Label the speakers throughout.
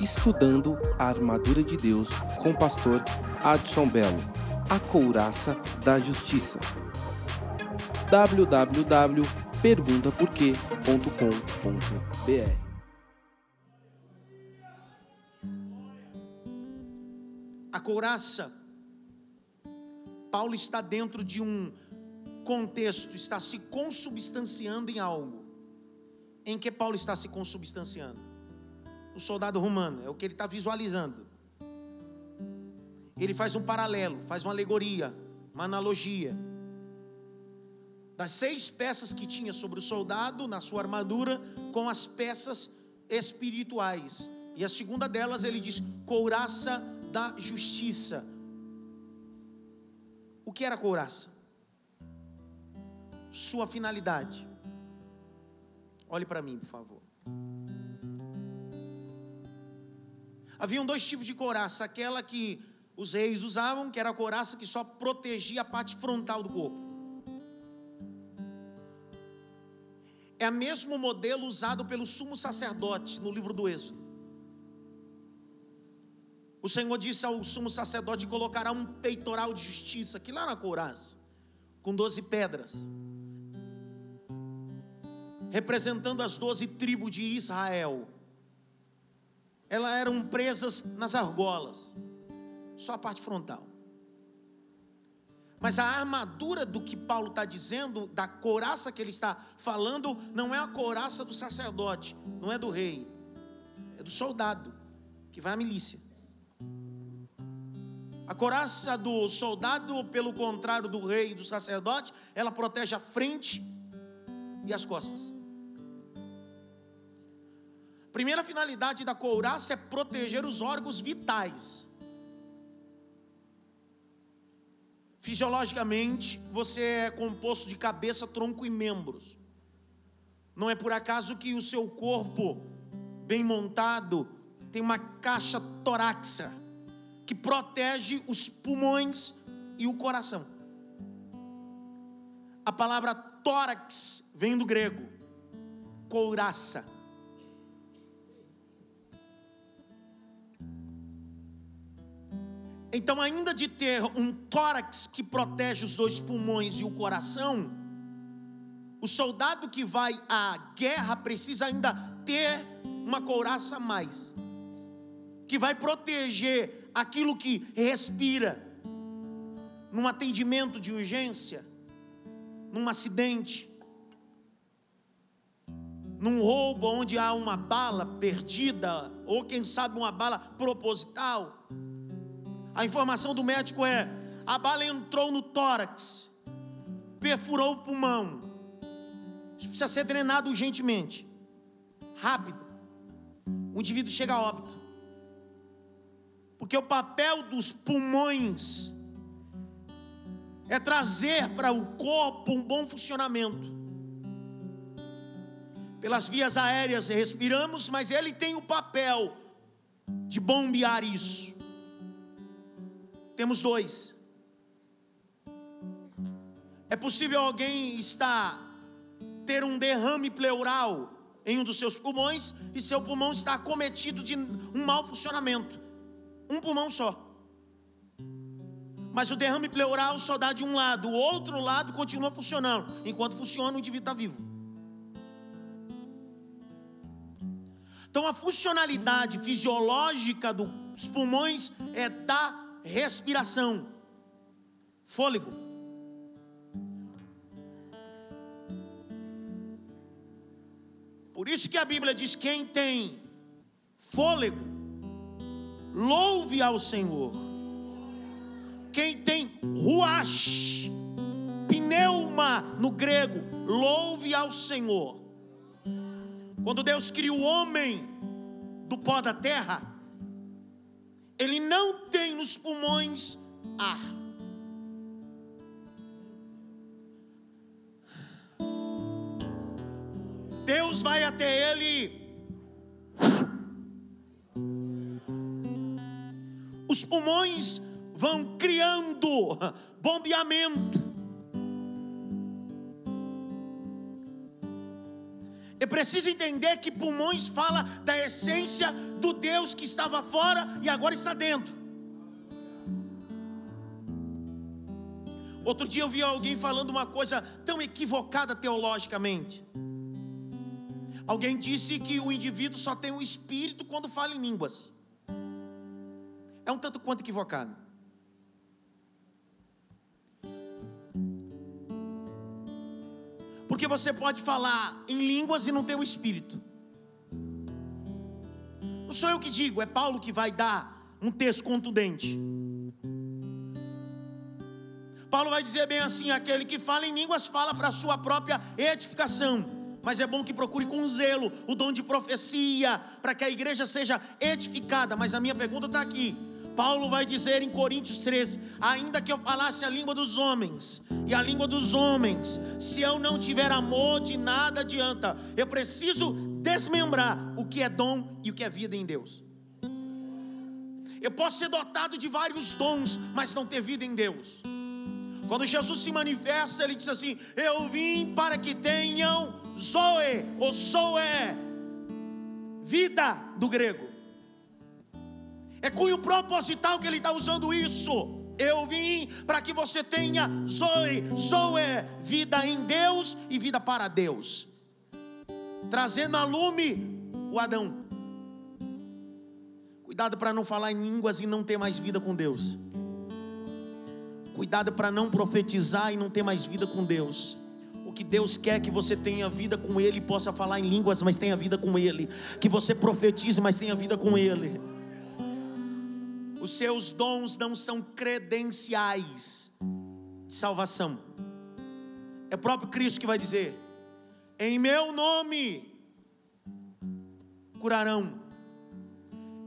Speaker 1: Estudando a Armadura de Deus com o pastor Adson Belo, a couraça da justiça. www.perguntaporquê.com.br
Speaker 2: A couraça, Paulo está dentro de um contexto, está se consubstanciando em algo. Em que Paulo está se consubstanciando? O soldado romano, é o que ele está visualizando. Ele faz um paralelo, faz uma alegoria, uma analogia. Das seis peças que tinha sobre o soldado na sua armadura, com as peças espirituais. E a segunda delas ele diz: couraça da justiça. O que era couraça? Sua finalidade. Olhe para mim, por favor. Haviam dois tipos de couraça: aquela que os reis usavam, que era a couraça que só protegia a parte frontal do corpo. É o mesmo modelo usado pelo sumo sacerdote no livro do Êxodo. O Senhor disse ao sumo sacerdote: colocará um peitoral de justiça, que lá na couraça, com doze pedras, representando as doze tribos de Israel. Elas eram presas nas argolas só a parte frontal. Mas a armadura do que Paulo está dizendo, da couraça que ele está falando, não é a couraça do sacerdote, não é do rei, é do soldado que vai à milícia. A couraça do soldado, pelo contrário do rei e do sacerdote, ela protege a frente e as costas. Primeira finalidade da couraça é proteger os órgãos vitais. Fisiologicamente, você é composto de cabeça, tronco e membros. Não é por acaso que o seu corpo, bem montado, tem uma caixa torácica que protege os pulmões e o coração. A palavra tórax vem do grego, couraça. Então, ainda de ter um tórax que protege os dois pulmões e o coração, o soldado que vai à guerra precisa ainda ter uma couraça a mais, que vai proteger aquilo que respira, num atendimento de urgência, num acidente, num roubo onde há uma bala perdida, ou quem sabe uma bala proposital a informação do médico é: a bala entrou no tórax, perfurou o pulmão. Isso precisa ser drenado urgentemente, rápido. O indivíduo chega a óbito. Porque o papel dos pulmões é trazer para o corpo um bom funcionamento. Pelas vias aéreas respiramos, mas ele tem o papel de bombear isso. Temos dois. É possível alguém estar ter um derrame pleural em um dos seus pulmões e seu pulmão está acometido de um mau funcionamento. Um pulmão só. Mas o derrame pleural só dá de um lado, o outro lado continua funcionando. Enquanto funciona, o indivíduo está vivo. Então a funcionalidade fisiológica dos pulmões é dar respiração, fôlego. Por isso que a Bíblia diz: quem tem fôlego, louve ao Senhor. Quem tem ruach, pneuma no grego, louve ao Senhor. Quando Deus cria o homem do pó da terra, ele não tem nos pulmões ar. Deus vai até ele. Os pulmões vão criando bombeamento. É preciso entender que pulmões fala da essência do Deus que estava fora e agora está dentro. Outro dia eu vi alguém falando uma coisa tão equivocada teologicamente. Alguém disse que o indivíduo só tem o um espírito quando fala em línguas. É um tanto quanto equivocado. Porque você pode falar em línguas e não ter o espírito. Não sou eu que digo, é Paulo que vai dar um texto contundente. Paulo vai dizer bem assim: aquele que fala em línguas fala para a sua própria edificação. Mas é bom que procure com zelo o dom de profecia, para que a igreja seja edificada. Mas a minha pergunta está aqui: Paulo vai dizer em Coríntios 13: ainda que eu falasse a língua dos homens e a língua dos homens, se eu não tiver amor, de nada adianta. Eu preciso desmembrar o que é dom e o que é vida em Deus. Eu posso ser dotado de vários dons, mas não ter vida em Deus. Quando Jesus se manifesta, ele diz assim: Eu vim para que tenham Zoe ou Zoe, vida do grego. É cunho proposital que ele está usando isso. Eu vim para que você tenha Zoe, Zoe, vida em Deus e vida para Deus, trazendo a lume o Adão. Cuidado para não falar em línguas e não ter mais vida com Deus. Cuidado para não profetizar e não ter mais vida com Deus. O que Deus quer é que você tenha vida com Ele, possa falar em línguas, mas tenha vida com Ele. Que você profetize, mas tenha vida com Ele. Os seus dons não são credenciais de salvação. É o próprio Cristo que vai dizer: Em meu nome curarão,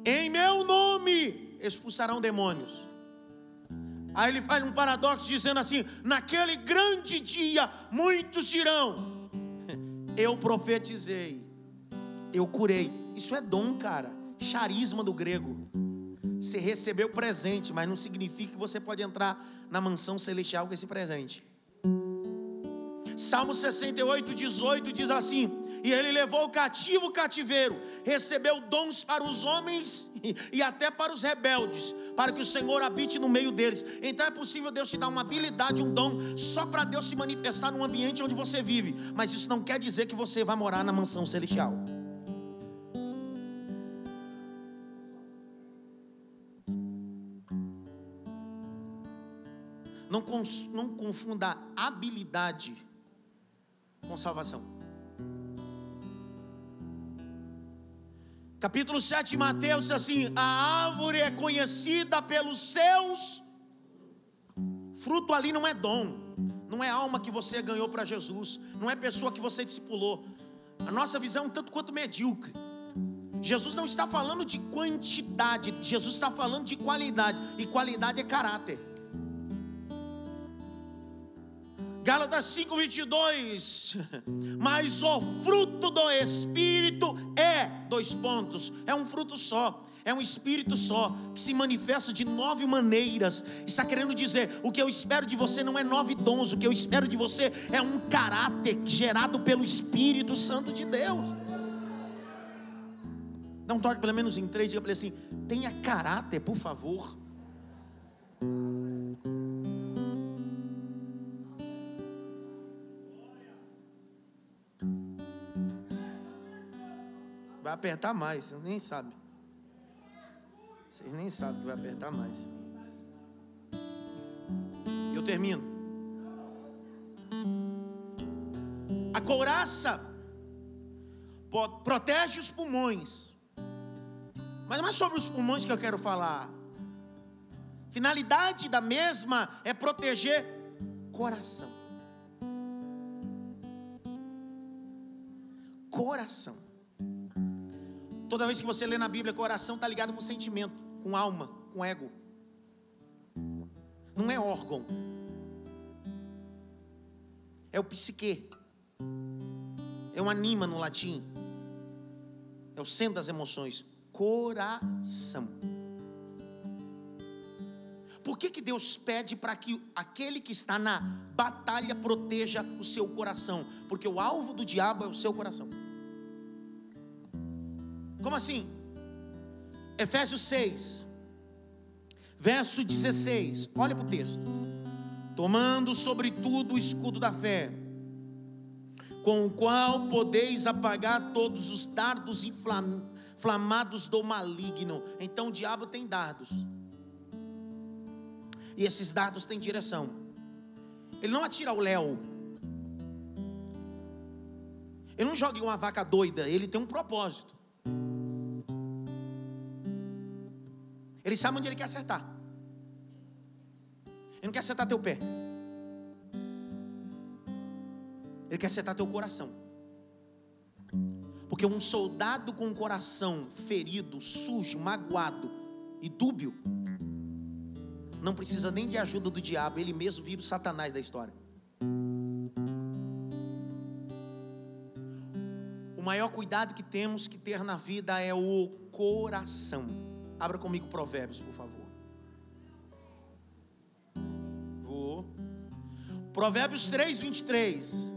Speaker 2: em meu nome expulsarão demônios. Aí ele faz um paradoxo dizendo assim: naquele grande dia muitos dirão: Eu profetizei, eu curei. Isso é dom, cara, charisma do grego. Você recebeu presente, mas não significa que você pode entrar na mansão celestial com esse presente. Salmo 68, 18 diz assim: E ele levou o cativo o cativeiro, recebeu dons para os homens e até para os rebeldes, para que o Senhor habite no meio deles. Então é possível Deus te dar uma habilidade, um dom, só para Deus se manifestar no ambiente onde você vive, mas isso não quer dizer que você vai morar na mansão celestial. Não, não confunda habilidade com salvação. Capítulo 7 de Mateus diz assim: A árvore é conhecida pelos seus fruto ali não é dom, não é alma que você ganhou para Jesus, não é pessoa que você discipulou. A nossa visão é um tanto quanto medíocre. Jesus não está falando de quantidade, Jesus está falando de qualidade, e qualidade é caráter. Gálatas 5:22. Mas o fruto do espírito é dois pontos, é um fruto só. É um espírito só que se manifesta de nove maneiras. Está querendo dizer: o que eu espero de você não é nove dons, o que eu espero de você é um caráter gerado pelo Espírito Santo de Deus. Não toque pelo menos em três, diga para ele assim: tenha caráter, por favor. Vai apertar mais, você nem sabe. Vocês nem sabem que vai apertar mais. Eu termino. A couraça protege os pulmões. Mas não é sobre os pulmões que eu quero falar. Finalidade da mesma é proteger coração. Coração. Toda vez que você lê na Bíblia, coração está ligado com sentimento, com alma, com ego. Não é órgão. É o psique. É o anima no latim. É o centro das emoções. Coração. Por que, que Deus pede para que aquele que está na batalha proteja o seu coração? Porque o alvo do diabo é o seu coração. Como assim? Efésios 6, verso 16. Olha para o texto. Tomando sobretudo o escudo da fé, com o qual podeis apagar todos os dardos inflamados do maligno. Então o diabo tem dardos. E esses dardos têm direção. Ele não atira o léu. Ele não joga uma vaca doida, ele tem um propósito. Ele sabe onde ele quer acertar. Ele não quer acertar teu pé. Ele quer acertar teu coração. Porque um soldado com o coração ferido, sujo, magoado e dúbio, não precisa nem de ajuda do diabo, ele mesmo vira o Satanás da história. O maior cuidado que temos que ter na vida é o coração. Abra comigo Provérbios, por favor. Vou. Provérbios 3, 23.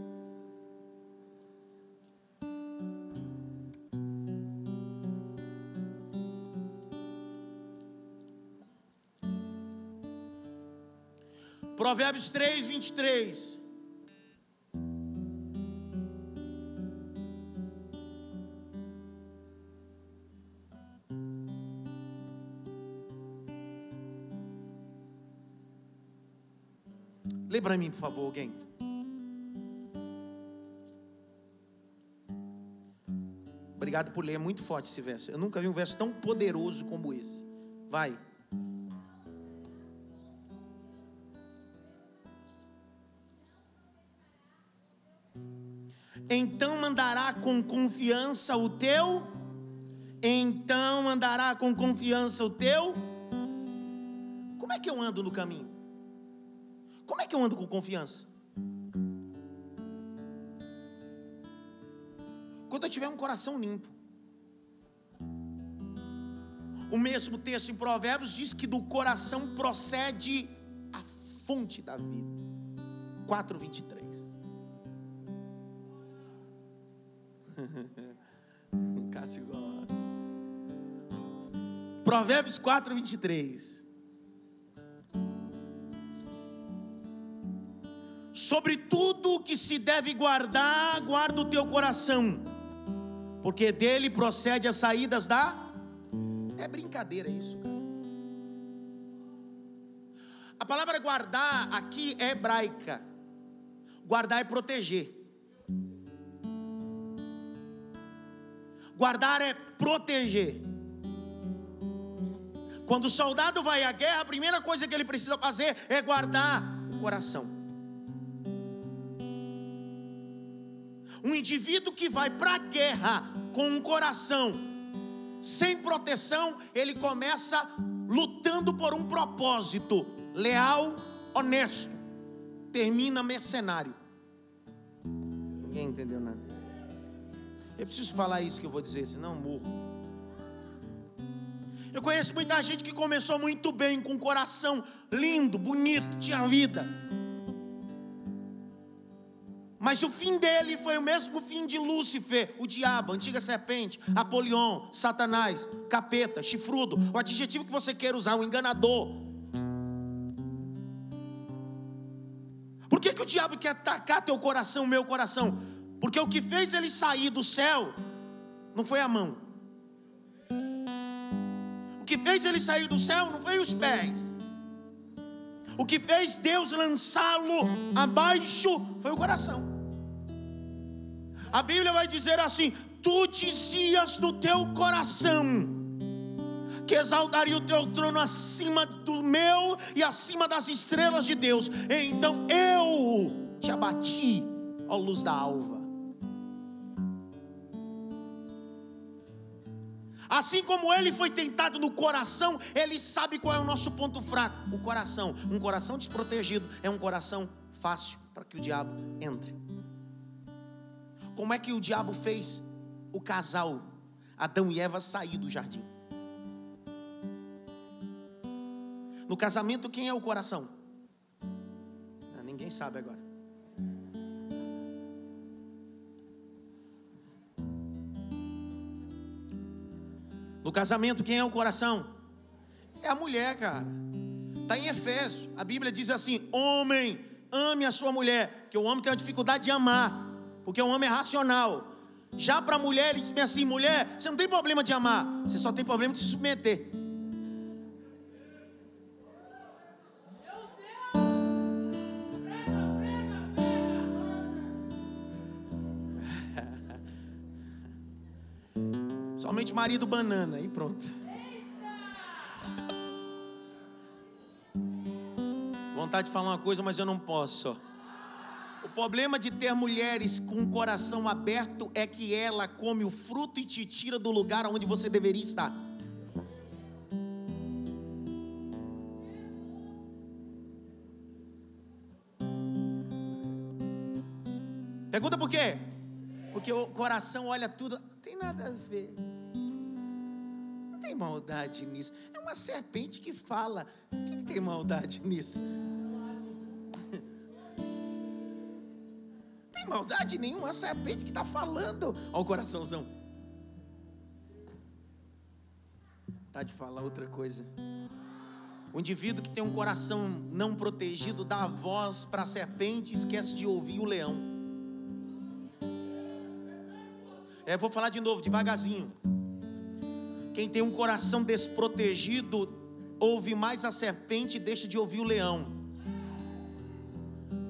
Speaker 2: Provérbios 3, 23. Para mim, por favor, alguém. Obrigado por ler, é muito forte esse verso. Eu nunca vi um verso tão poderoso como esse. Vai. Então mandará com confiança o teu. Então andará com confiança o teu. Como é que eu ando no caminho? Como é que eu ando com confiança? Quando eu tiver um coração limpo. O mesmo texto em Provérbios diz que do coração procede a fonte da vida. 4:23. Cássio gosta. Provérbios 4:23. Sobre tudo o que se deve guardar, guarda o teu coração, porque dele procede as saídas da. É brincadeira isso, cara. A palavra guardar aqui é hebraica. Guardar é proteger. Guardar é proteger. Quando o soldado vai à guerra, a primeira coisa que ele precisa fazer é guardar o coração. Um indivíduo que vai para a guerra com um coração sem proteção, ele começa lutando por um propósito leal, honesto, termina mercenário. Ninguém entendeu nada. Eu preciso falar isso que eu vou dizer, senão eu morro. Eu conheço muita gente que começou muito bem, com um coração lindo, bonito, tinha vida mas o fim dele foi o mesmo fim de Lúcifer, o diabo, antiga serpente, Apolion, Satanás, capeta, chifrudo, o adjetivo que você queira usar, o enganador. Por que, que o diabo quer atacar teu coração, meu coração? Porque o que fez ele sair do céu não foi a mão. O que fez ele sair do céu não foi os pés. O que fez Deus lançá-lo abaixo foi o coração. A Bíblia vai dizer assim: Tu dizias no teu coração que exaltaria o teu trono acima do meu e acima das estrelas de Deus. Então eu te abati, ó luz da alva. Assim como ele foi tentado no coração, ele sabe qual é o nosso ponto fraco: o coração. Um coração desprotegido é um coração fácil para que o diabo entre. Como é que o diabo fez o casal Adão e Eva sair do jardim? No casamento, quem é o coração? Ah, ninguém sabe agora. No casamento, quem é o coração? É a mulher, cara. Está em Efésios. A Bíblia diz assim: Homem, ame a sua mulher. Porque o homem tem uma dificuldade de amar. Porque o homem é racional. Já para a mulher, ele diz assim: mulher, você não tem problema de amar, você só tem problema de se submeter. Somente marido banana e pronto. Vontade de falar uma coisa, mas eu não posso. O problema de ter mulheres com o coração aberto é que ela come o fruto e te tira do lugar onde você deveria estar. Pergunta por quê? Porque o coração olha tudo, não tem nada a ver. Não tem maldade nisso. É uma serpente que fala. O que tem maldade nisso? Maldade nenhuma, a serpente que está falando ao coraçãozão. Tá de falar outra coisa. O indivíduo que tem um coração não protegido dá a voz para a serpente e esquece de ouvir o leão. É, vou falar de novo, devagarzinho. Quem tem um coração desprotegido ouve mais a serpente e deixa de ouvir o leão.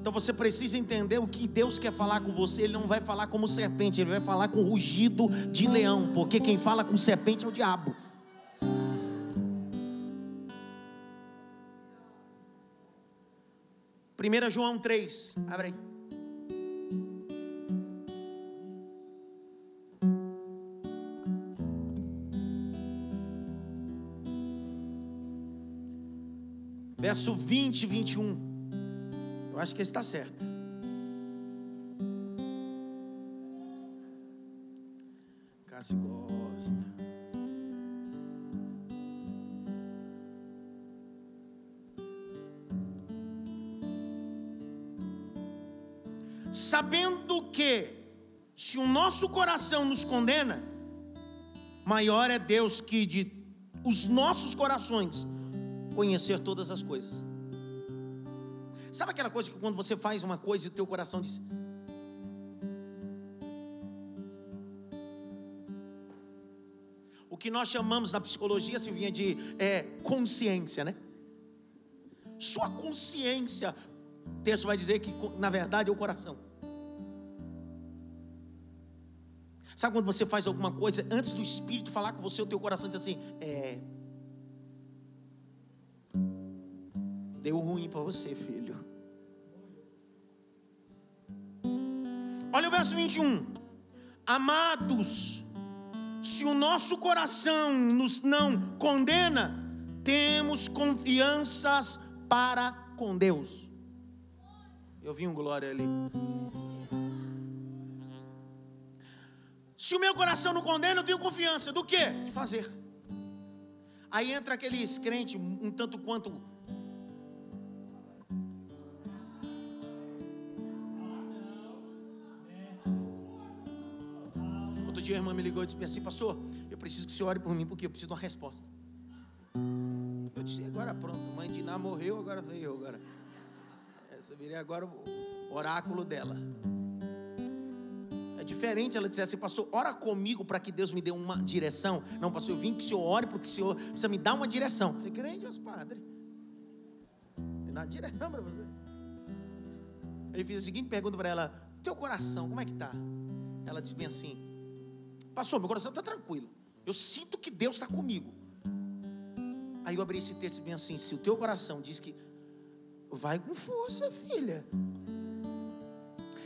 Speaker 2: Então você precisa entender o que Deus quer falar com você. Ele não vai falar como serpente, ele vai falar com rugido de leão, porque quem fala com serpente é o diabo. Primeira João 3, abre aí. Verso 20 e 21 acho que está certo. Cássio gosta. Sabendo que, se o nosso coração nos condena, maior é Deus que de os nossos corações conhecer todas as coisas. Sabe aquela coisa que quando você faz uma coisa e o teu coração diz. O que nós chamamos na psicologia, Silvinha, de é, consciência, né? Sua consciência, o texto vai dizer que na verdade é o coração. Sabe quando você faz alguma coisa, antes do Espírito falar com você, o teu coração diz assim: é. Deu ruim para você, filho. Olha o verso 21. Amados, se o nosso coração nos não condena, temos confianças para com Deus. Eu vi um glória ali. Se o meu coração não condena, eu tenho confiança. Do que? De fazer. Aí entra aqueles crentes, um tanto quanto irmã me ligou e disse assim, pastor, eu preciso que o senhor ore por mim, porque eu preciso de uma resposta. Eu disse, agora pronto, mãe de Iná morreu, agora veio eu agora. Essa virei agora o oráculo dela. É diferente ela dizer assim, pastor, ora comigo para que Deus me dê uma direção. Não, pastor, eu vim que o senhor ore porque o senhor precisa me dar uma direção. Eu falei, crente, Deus Padre. Me dá direção para você. Aí eu fiz a seguinte pergunta para ela: Teu coração, como é que está? Ela disse bem assim: Pastor, meu coração está tranquilo. Eu sinto que Deus está comigo. Aí eu abri esse texto bem assim: se o teu coração diz que vai com força, filha.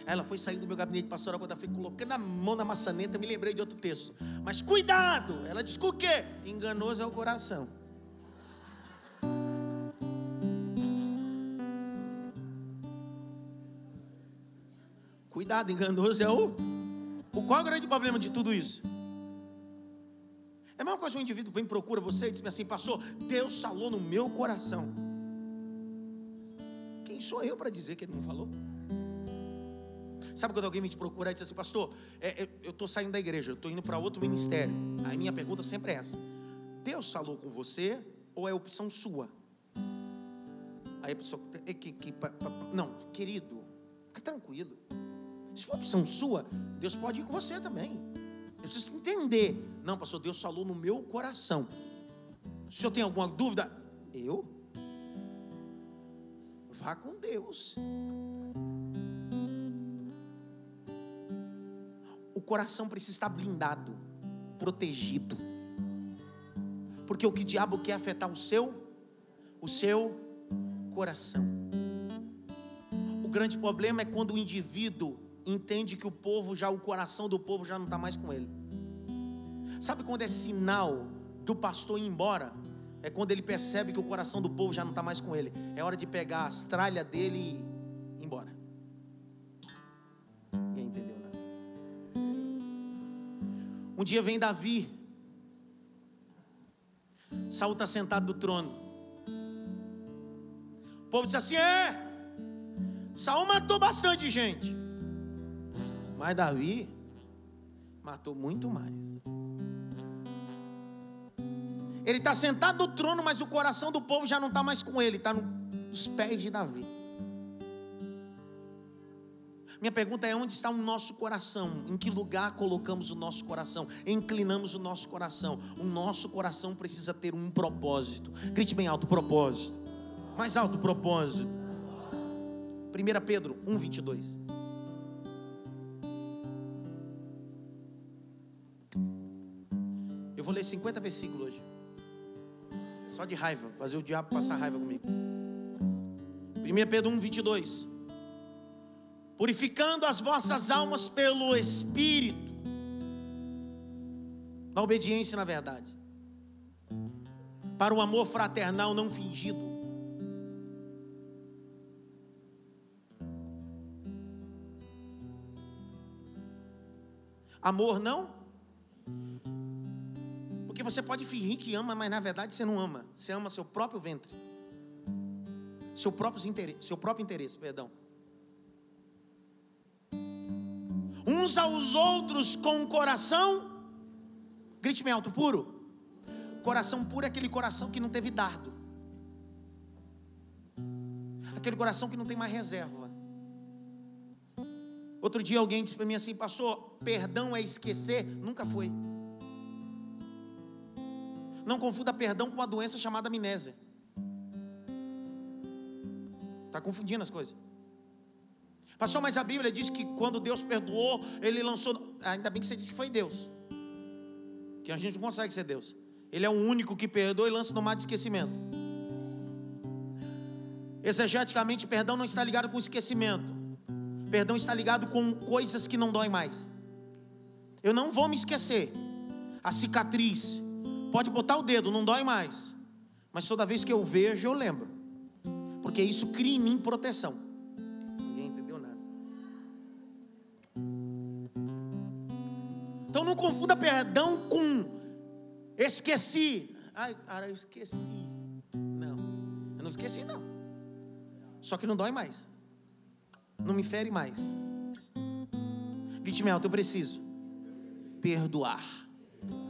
Speaker 2: Aí ela foi sair do meu gabinete pastoral quando ela foi colocando a mão na maçaneta, me lembrei de outro texto. Mas cuidado! Ela disse o quê? Enganoso é o coração. Cuidado, enganoso é o qual é o grande problema de tudo isso? É a mesma coisa que um indivíduo vem procura você e diz assim, pastor, Deus falou no meu coração. Quem sou eu para dizer que ele não falou? Sabe quando alguém me procura e diz assim, pastor, é, é, eu estou saindo da igreja, eu estou indo para outro ministério. Aí minha pergunta sempre é essa: Deus falou com você ou é opção sua? Aí a pessoa, que, não, querido, fica tranquilo. Se for opção sua, Deus pode ir com você também. Eu preciso entender. Não, pastor, Deus falou no meu coração. Se eu tenho alguma dúvida, eu vá com Deus. O coração precisa estar blindado, protegido. Porque o que o diabo quer afetar o seu, o seu coração. O grande problema é quando o indivíduo entende que o povo já, o coração do povo já não está mais com ele. Sabe quando é sinal do pastor ir embora? É quando ele percebe que o coração do povo já não está mais com ele. É hora de pegar as tralhas dele e ir embora. Ninguém entendeu nada. Um dia vem Davi. Saul está sentado no trono. O povo diz assim: é. Saul matou bastante gente. Mas Davi matou muito mais. Ele está sentado no trono, mas o coração do povo já não está mais com ele, está nos pés de Davi. Minha pergunta é: onde está o nosso coração? Em que lugar colocamos o nosso coração? Inclinamos o nosso coração. O nosso coração precisa ter um propósito. Grite bem alto: propósito. Mais alto: propósito. 1 Pedro 1, 22. Vou ler 50 versículos hoje. Só de raiva, fazer o diabo passar raiva comigo. 1 Pedro 1, 22. Purificando as vossas almas pelo Espírito, na obediência na verdade, para o amor fraternal não fingido. Amor não você pode fingir que ama, mas na verdade você não ama. Você ama seu próprio ventre. Seu próprio interesse, seu próprio interesse, perdão. Uns aos outros com o coração, grite me alto, puro. Coração puro é aquele coração que não teve dardo. Aquele coração que não tem mais reserva. Outro dia alguém disse para mim assim, pastor, perdão é esquecer? Nunca foi. Não confunda perdão com uma doença chamada amnésia. Está confundindo as coisas. Pastor, mas a Bíblia diz que quando Deus perdoou, Ele lançou. Ainda bem que você disse que foi Deus. Que a gente não consegue ser Deus. Ele é o único que perdoa e lança no mar de esquecimento. Exegeticamente, perdão não está ligado com esquecimento. Perdão está ligado com coisas que não doem mais. Eu não vou me esquecer. A cicatriz, Pode botar o dedo, não dói mais. Mas toda vez que eu vejo, eu lembro. Porque isso cria em mim proteção. Ninguém entendeu nada. Então não confunda perdão com esqueci. Ai, cara, eu esqueci. Não, eu não esqueci, não. Só que não dói mais. Não me fere mais. Grite alto, eu preciso perdoar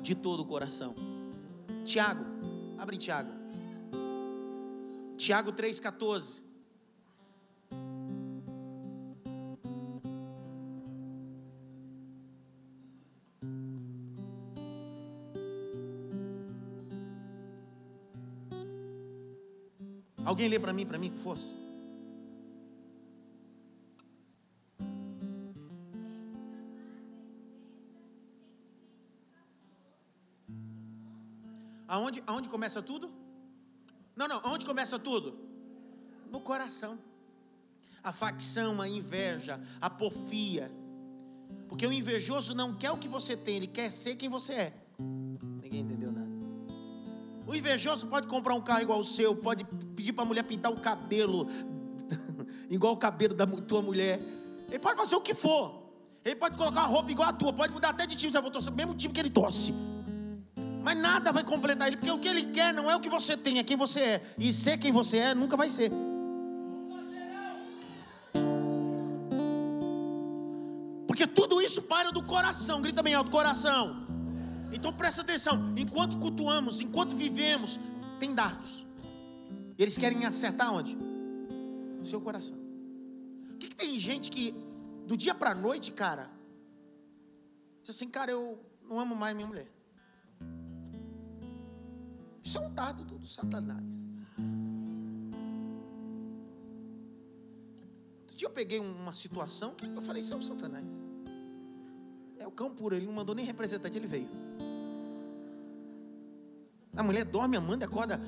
Speaker 2: de todo o coração. Tiago, abre Tiago. Tiago 3,14. Alguém lê para mim, para mim, com força. Aonde, aonde começa tudo? Não, não, aonde começa tudo? No coração. A facção, a inveja, a porfia. Porque o invejoso não quer o que você tem, ele quer ser quem você é. Ninguém entendeu nada. O invejoso pode comprar um carro igual o seu, pode pedir para a mulher pintar o cabelo igual o cabelo da tua mulher. Ele pode fazer o que for. Ele pode colocar uma roupa igual a tua, pode mudar até de time, você vai torcer o mesmo time que ele torce. Mas nada vai completar ele, porque o que ele quer não é o que você tem, é quem você é. E ser quem você é nunca vai ser. Porque tudo isso para do coração. Grita bem alto, coração. Então presta atenção: enquanto cultuamos, enquanto vivemos, tem dardos. Eles querem acertar onde? No seu coração. Por que, que tem gente que, do dia para noite, cara, diz assim, cara, eu não amo mais minha mulher. Isso é um dardo do, do Satanás. Outro dia eu peguei uma situação que eu falei, isso é o Satanás. É o cão puro, ele não mandou nem representante, ele veio. A mulher dorme, amanda, acorda.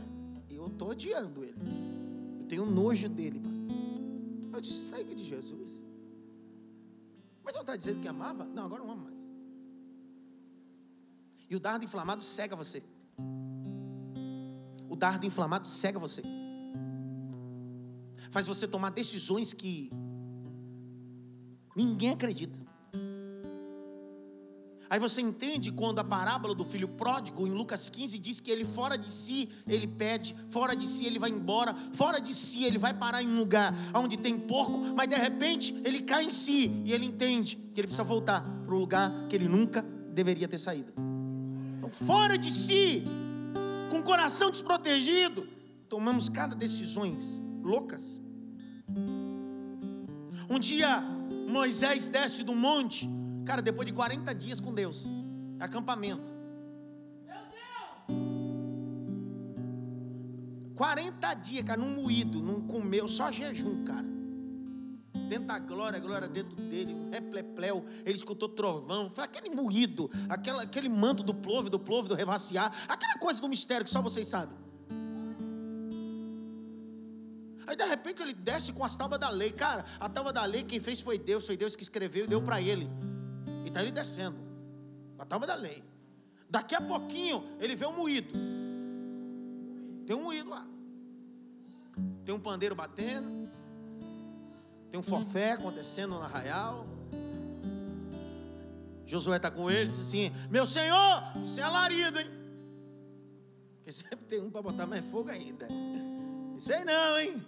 Speaker 2: Eu estou odiando ele. Eu tenho nojo dele, pastor. Eu disse, sai de Jesus. Mas eu estava dizendo que amava? Não, agora não amo mais. E o dardo inflamado cega você. O dardo inflamado cega você. Faz você tomar decisões que ninguém acredita. Aí você entende quando a parábola do filho pródigo em Lucas 15 diz que ele fora de si, ele pede, fora de si ele vai embora, fora de si ele vai parar em um lugar onde tem porco, mas de repente ele cai em si e ele entende que ele precisa voltar para o lugar que ele nunca deveria ter saído. Então, fora de si, com o coração desprotegido, tomamos cada decisões loucas. Um dia Moisés desce do monte Cara, depois de 40 dias com Deus, acampamento. Meu Deus! 40 dias, cara, num moído, não comeu, só jejum, cara. Dentro da glória, glória dentro dele, um replepleu, ele escutou trovão, foi aquele moído, aquela, aquele manto do plove, do plove, do revaciar, aquela coisa do mistério que só vocês sabem. Aí de repente ele desce com as tábuas da lei. Cara, a tábua da lei quem fez foi Deus, foi Deus que escreveu e deu para ele. E está ele descendo. A tábua da lei. Daqui a pouquinho ele vê um moído. Tem um moído lá. Tem um pandeiro batendo. Tem um forfé acontecendo no arraial. Josué está com ele, diz assim: Meu senhor, isso é alarido, hein? Porque sempre tem um para botar mais fogo ainda. Isso aí não, hein?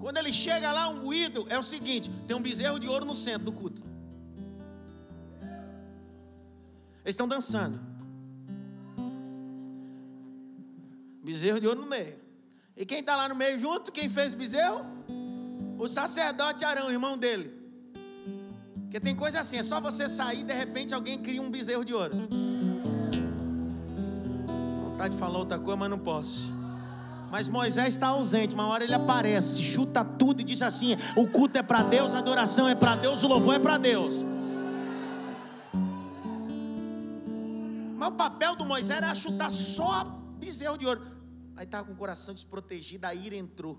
Speaker 2: Quando ele chega lá, um moído, é o seguinte: tem um bezerro de ouro no centro do culto. Eles estão dançando. Bezerro de ouro no meio. E quem está lá no meio junto? Quem fez o bezerro? O sacerdote Arão, irmão dele. Porque tem coisa assim, é só você sair de repente alguém cria um bezerro de ouro. Vontade de falar outra coisa, mas não posso. Mas Moisés está ausente, uma hora ele aparece, chuta tudo e diz assim: o culto é para Deus, a adoração é para Deus, o louvor é para Deus. Mas o papel do Moisés era chutar só bezerro de ouro. Aí estava com o coração desprotegido, a ira entrou.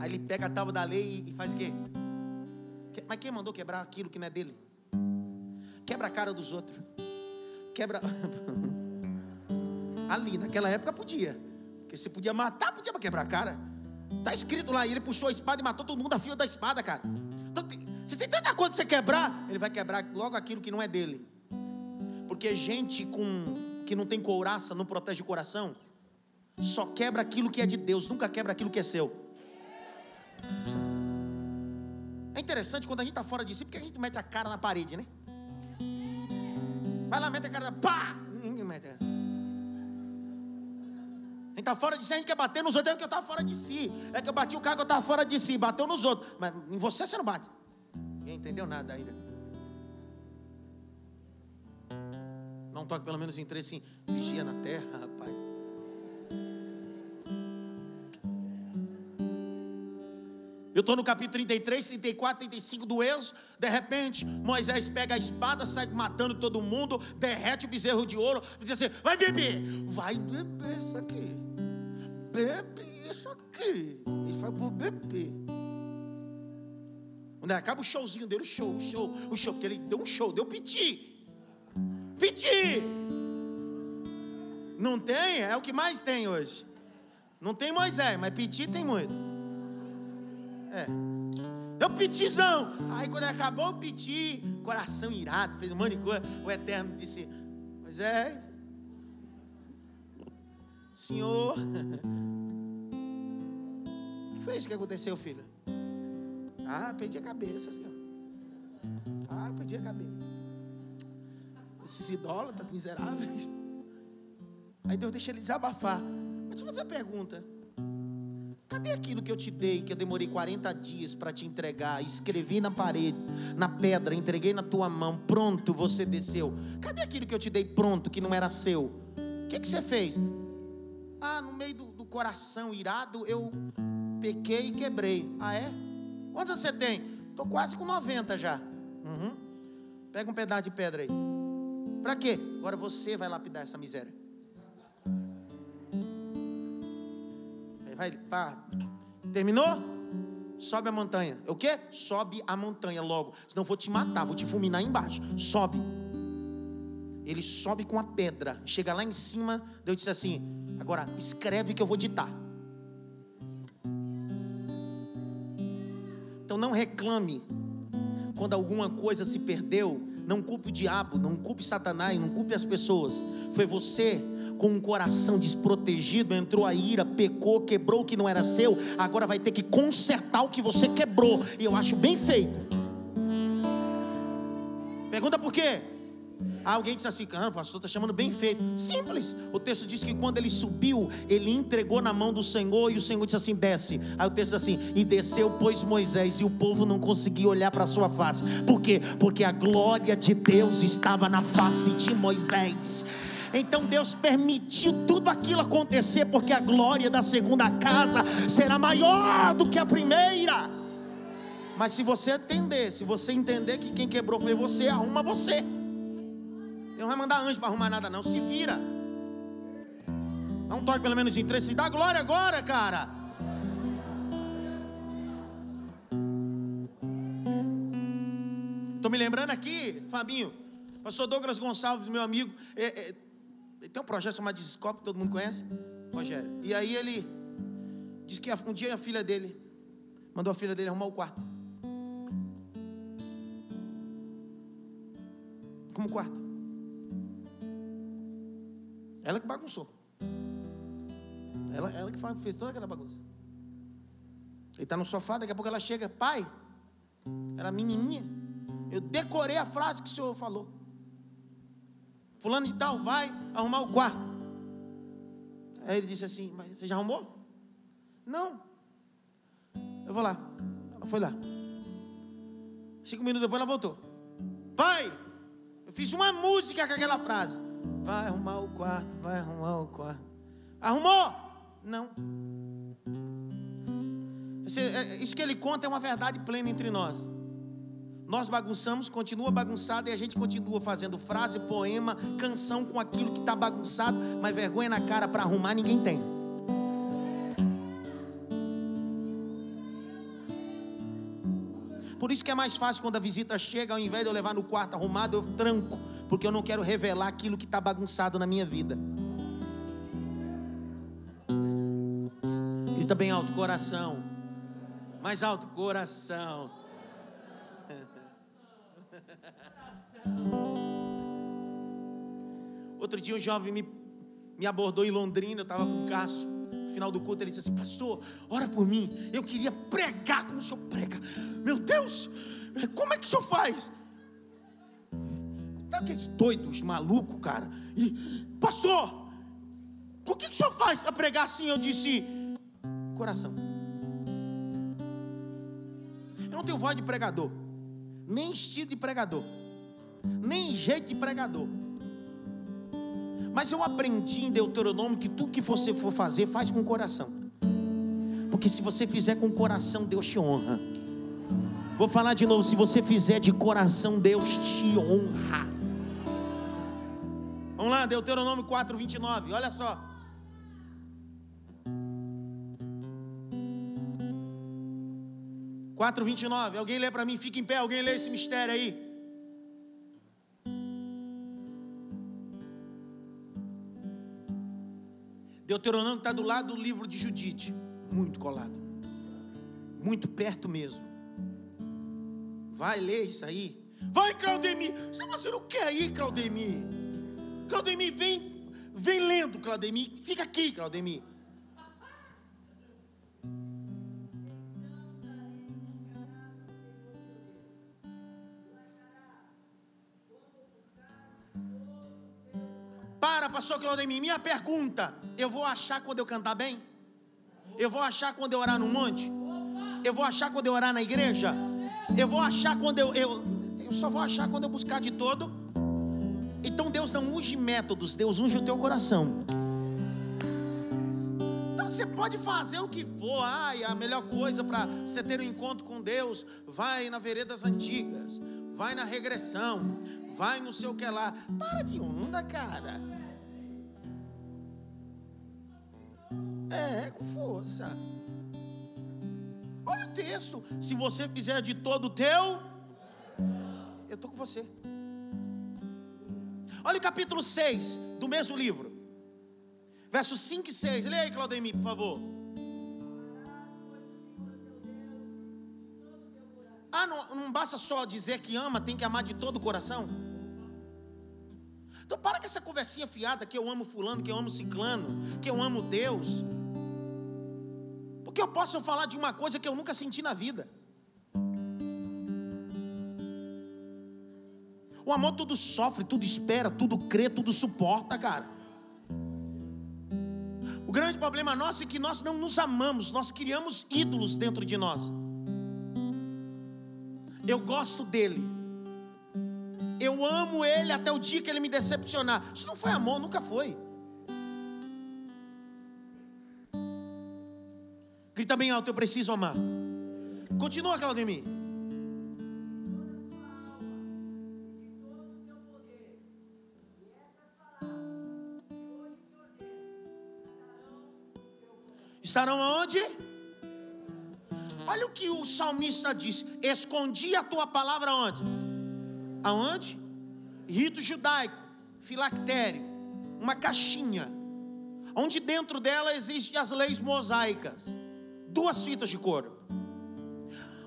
Speaker 2: Aí ele pega a tábua da lei e faz o quê? Mas quem mandou quebrar aquilo que não é dele? Quebra a cara dos outros. Quebra. Ali, naquela época podia. Porque se podia matar, podia quebrar a cara. Está escrito lá, ele puxou a espada e matou todo mundo a fio da espada, cara. Então, se tem tanta coisa para você quebrar, ele vai quebrar logo aquilo que não é dele. Porque gente com que não tem couraça, não protege o coração, só quebra aquilo que é de Deus, nunca quebra aquilo que é seu. É interessante quando a gente está fora de si, porque a gente mete a cara na parede, né? Vai lá, mete a cara, pá! Ninguém mete. A gente está fora de si, a gente quer bater nos outros, é que eu estava fora de si. É que eu bati o cara que eu estava fora de si, bateu nos outros. Mas em você você não bate. Ninguém entendeu nada ainda. Um toque pelo menos em três assim, vigia na terra, rapaz. Eu estou no capítulo 33, 34, 35 do Êxodo. De repente, Moisés pega a espada, sai matando todo mundo, derrete o bezerro de ouro, diz assim: vai beber, vai beber isso aqui, bebe isso aqui. Ele fala: vou beber. Acaba o showzinho dele, o show, o show, o show, porque ele deu um show, deu piti. Pedir. Não tem? É o que mais tem hoje. Não tem Moisés, mas pedir tem muito. É. É o pitizão. Aí quando acabou o pedir, coração irado, fez um monte de coisa. O Eterno disse: Moisés, Senhor, o que foi isso que aconteceu, filho? Ah, perdi a cabeça, Senhor. Ah, perdi a cabeça. esses idólatras miseráveis. Aí Deus deixa ele desabafar. Mas deixa eu fazer uma pergunta. Cadê aquilo que eu te dei, que eu demorei 40 dias para te entregar? Escrevi na parede, na pedra, entreguei na tua mão, pronto, você desceu. Cadê aquilo que eu te dei pronto, que não era seu? O que, que você fez? Ah, no meio do, do coração irado, eu pequei e quebrei. Ah, é? Quantos você tem? Estou quase com 90 já. Uhum. Pega um pedaço de pedra aí. Para quê? Agora você vai lapidar essa miséria. Vai, pá. Terminou? Sobe a montanha. O quê? Sobe a montanha logo. Senão eu vou te matar, vou te fulminar embaixo. Sobe. Ele sobe com a pedra. Chega lá em cima. Deus disse assim: Agora escreve que eu vou ditar. Então não reclame quando alguma coisa se perdeu. Não culpe o diabo, não culpe Satanás, não culpe as pessoas. Foi você com um coração desprotegido, entrou a ira, pecou, quebrou o que não era seu, agora vai ter que consertar o que você quebrou. E eu acho bem feito. Pergunta por quê? alguém disse assim, cara, o pastor está chamando bem feito. Simples. O texto diz que quando ele subiu, ele entregou na mão do Senhor e o Senhor disse assim: desce. Aí o texto diz assim: e desceu, pois Moisés, e o povo não conseguia olhar para a sua face. Por quê? Porque a glória de Deus estava na face de Moisés. Então Deus permitiu tudo aquilo acontecer, porque a glória da segunda casa será maior do que a primeira. Mas se você entender, se você entender que quem quebrou foi você, arruma você. Ele não vai mandar anjo para arrumar nada, não. Se vira. Dá um toque pelo menos em três. Se dá glória agora, cara. Estou me lembrando aqui, Fabinho. Pastor Douglas Gonçalves, meu amigo. É, é, tem um projeto chamado que todo mundo conhece. Rogério. E aí ele disse que um dia a filha dele mandou a filha dele arrumar o quarto. Como quarto? Ela que bagunçou. Ela, ela que fez toda aquela bagunça. Ele está no sofá, daqui a pouco ela chega, pai, era menininha. Eu decorei a frase que o senhor falou. Fulano de tal vai arrumar o quarto. Aí ele disse assim: Mas você já arrumou? Não. Eu vou lá. Ela foi lá. Cinco minutos depois ela voltou. Pai, eu fiz uma música com aquela frase. Vai arrumar o quarto, vai arrumar o quarto. Arrumou? Não. É, isso que ele conta é uma verdade plena entre nós. Nós bagunçamos, continua bagunçado e a gente continua fazendo frase, poema, canção com aquilo que está bagunçado, mas vergonha na cara para arrumar ninguém tem. Por isso que é mais fácil quando a visita chega, ao invés de eu levar no quarto arrumado, eu tranco porque eu não quero revelar aquilo que está bagunçado na minha vida. Grita bem alto, coração. Mais alto, coração. Outro dia um jovem me, me abordou em Londrina, eu estava com o Cássio. No final do culto ele disse assim: Pastor, ora por mim. Eu queria pregar como o senhor prega. Meu Deus, como é que o senhor faz? Sabe aqueles doidos, malucos, cara? E, pastor, o que, que o senhor faz para pregar assim? Eu disse, coração. Eu não tenho voz de pregador, nem estilo de pregador, nem jeito de pregador. Mas eu aprendi em Deuteronômio que tudo que você for fazer, faz com o coração. Porque se você fizer com o coração, Deus te honra. Vou falar de novo: se você fizer de coração, Deus te honra. Vamos lá, Deuteronômio 4, 29, olha só. Quatro vinte e nove. Alguém lê para mim? Fica em pé. Alguém lê esse mistério aí. Deuteronômio está do lado do livro de Judite, muito colado, muito perto mesmo. Vai ler isso aí. Vai, Claudemir. Você tá fazendo o que aí, Claudemir? Claudemir, vem, vem lendo, Claudemir. Fica aqui, Claudemir. Pastor Claudemir, minha pergunta: eu vou achar quando eu cantar bem? Eu vou achar quando eu orar no monte? Eu vou achar quando eu orar na igreja? Eu vou achar quando eu, eu. Eu só vou achar quando eu buscar de todo. Então Deus não unge métodos, Deus unge o teu coração. Então você pode fazer o que for, ai, a melhor coisa para você ter um encontro com Deus, vai na veredas antigas, vai na regressão, vai no seu que lá. Para de onda, cara. É, com força. Olha o texto. Se você fizer de todo o teu, eu estou com você. Olha o capítulo 6 do mesmo livro. Versos 5 e 6. Leia aí, Claudemir, por favor. Ah, não, não basta só dizer que ama, tem que amar de todo o coração? Então para com essa conversinha fiada que eu amo fulano, que eu amo ciclano, que eu amo Deus. Porque eu posso falar de uma coisa que eu nunca senti na vida. O amor tudo sofre, tudo espera, tudo crê, tudo suporta, cara. O grande problema nosso é que nós não nos amamos, nós criamos ídolos dentro de nós. Eu gosto dele. Eu amo ele até o dia que ele me decepcionar. Isso não foi amor, nunca foi. Grita bem alto, eu preciso amar. Continua, Claudemir. Estarão aonde? Olha o que o salmista diz: Escondi a tua palavra onde? Aonde? Rito judaico, filactério, uma caixinha, onde dentro dela existem as leis mosaicas, duas fitas de couro.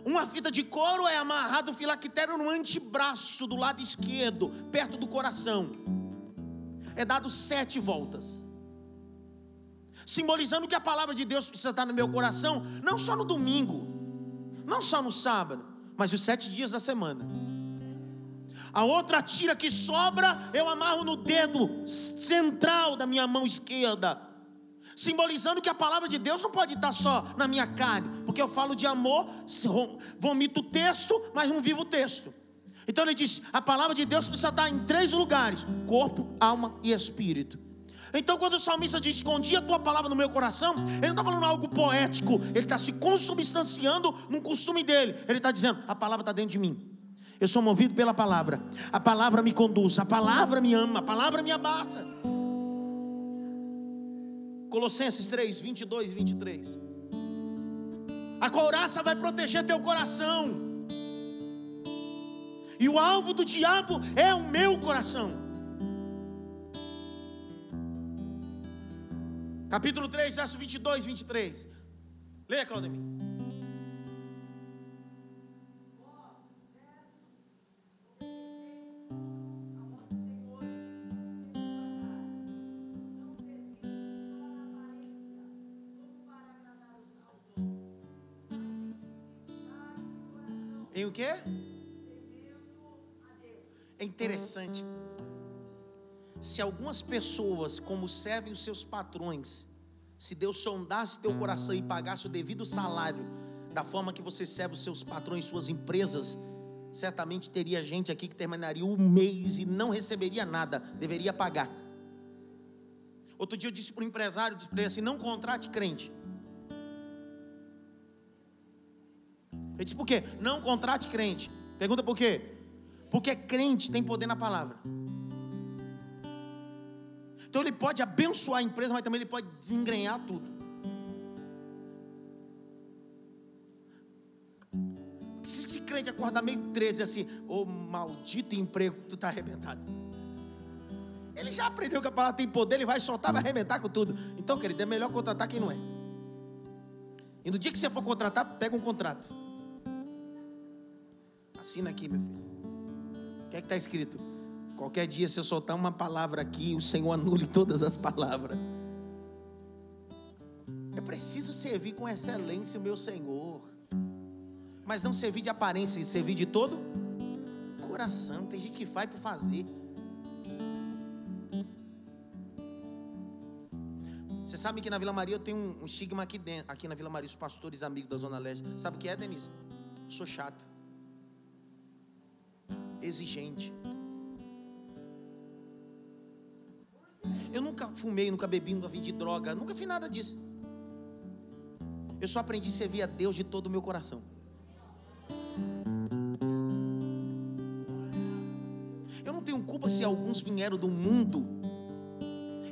Speaker 2: Uma fita de couro é amarrado o filactério no antebraço do lado esquerdo, perto do coração. É dado sete voltas. Simbolizando que a palavra de Deus precisa estar no meu coração, não só no domingo, não só no sábado, mas os sete dias da semana. A outra tira que sobra, eu amarro no dedo central da minha mão esquerda. Simbolizando que a palavra de Deus não pode estar só na minha carne, porque eu falo de amor, vomito o texto, mas não vivo o texto. Então ele diz: a palavra de Deus precisa estar em três lugares: corpo, alma e espírito. Então, quando o salmista diz: Escondi a tua palavra no meu coração, ele não está falando algo poético, ele está se consubstanciando num costume dele. Ele está dizendo: A palavra está dentro de mim. Eu sou movido pela palavra. A palavra me conduz, a palavra me ama, a palavra me abraça. Colossenses 3, 22 e 23. A couraça vai proteger teu coração. E o alvo do diabo é o meu coração. Capítulo 3, verso 22 e 23. Leia, Claudemir. O quê? É interessante. Se algumas pessoas, como servem os seus patrões, se Deus sondasse teu coração e pagasse o devido salário, da forma que você serve os seus patrões, suas empresas, certamente teria gente aqui que terminaria o mês e não receberia nada, deveria pagar. Outro dia eu disse para o empresário, disse para ele assim: não contrate crente. Ele disse por quê? Não contrate crente. Pergunta por quê? Porque crente tem poder na palavra. Então ele pode abençoar a empresa, mas também ele pode desengrenhar tudo. Se esse crente acordar meio 13 assim, ô oh, maldito emprego, tu está arrebentado. Ele já aprendeu que a palavra tem poder, ele vai soltar, vai arrebentar com tudo. Então, querido, é melhor contratar quem não é. E no dia que você for contratar, pega um contrato. Assina aqui, meu filho. O que é que está escrito? Qualquer dia, se eu soltar uma palavra aqui, o Senhor anule todas as palavras. É preciso servir com excelência o meu Senhor. Mas não servir de aparência, servir de todo coração. Tem gente que faz por fazer. sabe que na Vila Maria eu tenho um estigma aqui dentro, aqui na Vila Maria, os pastores amigos da Zona Leste. Sabe o que é, Denise? Sou chato. Exigente. Eu nunca fumei, nunca bebi, nunca vi de droga, nunca fiz nada disso. Eu só aprendi a servir a Deus de todo o meu coração. Eu não tenho culpa se alguns vieram do mundo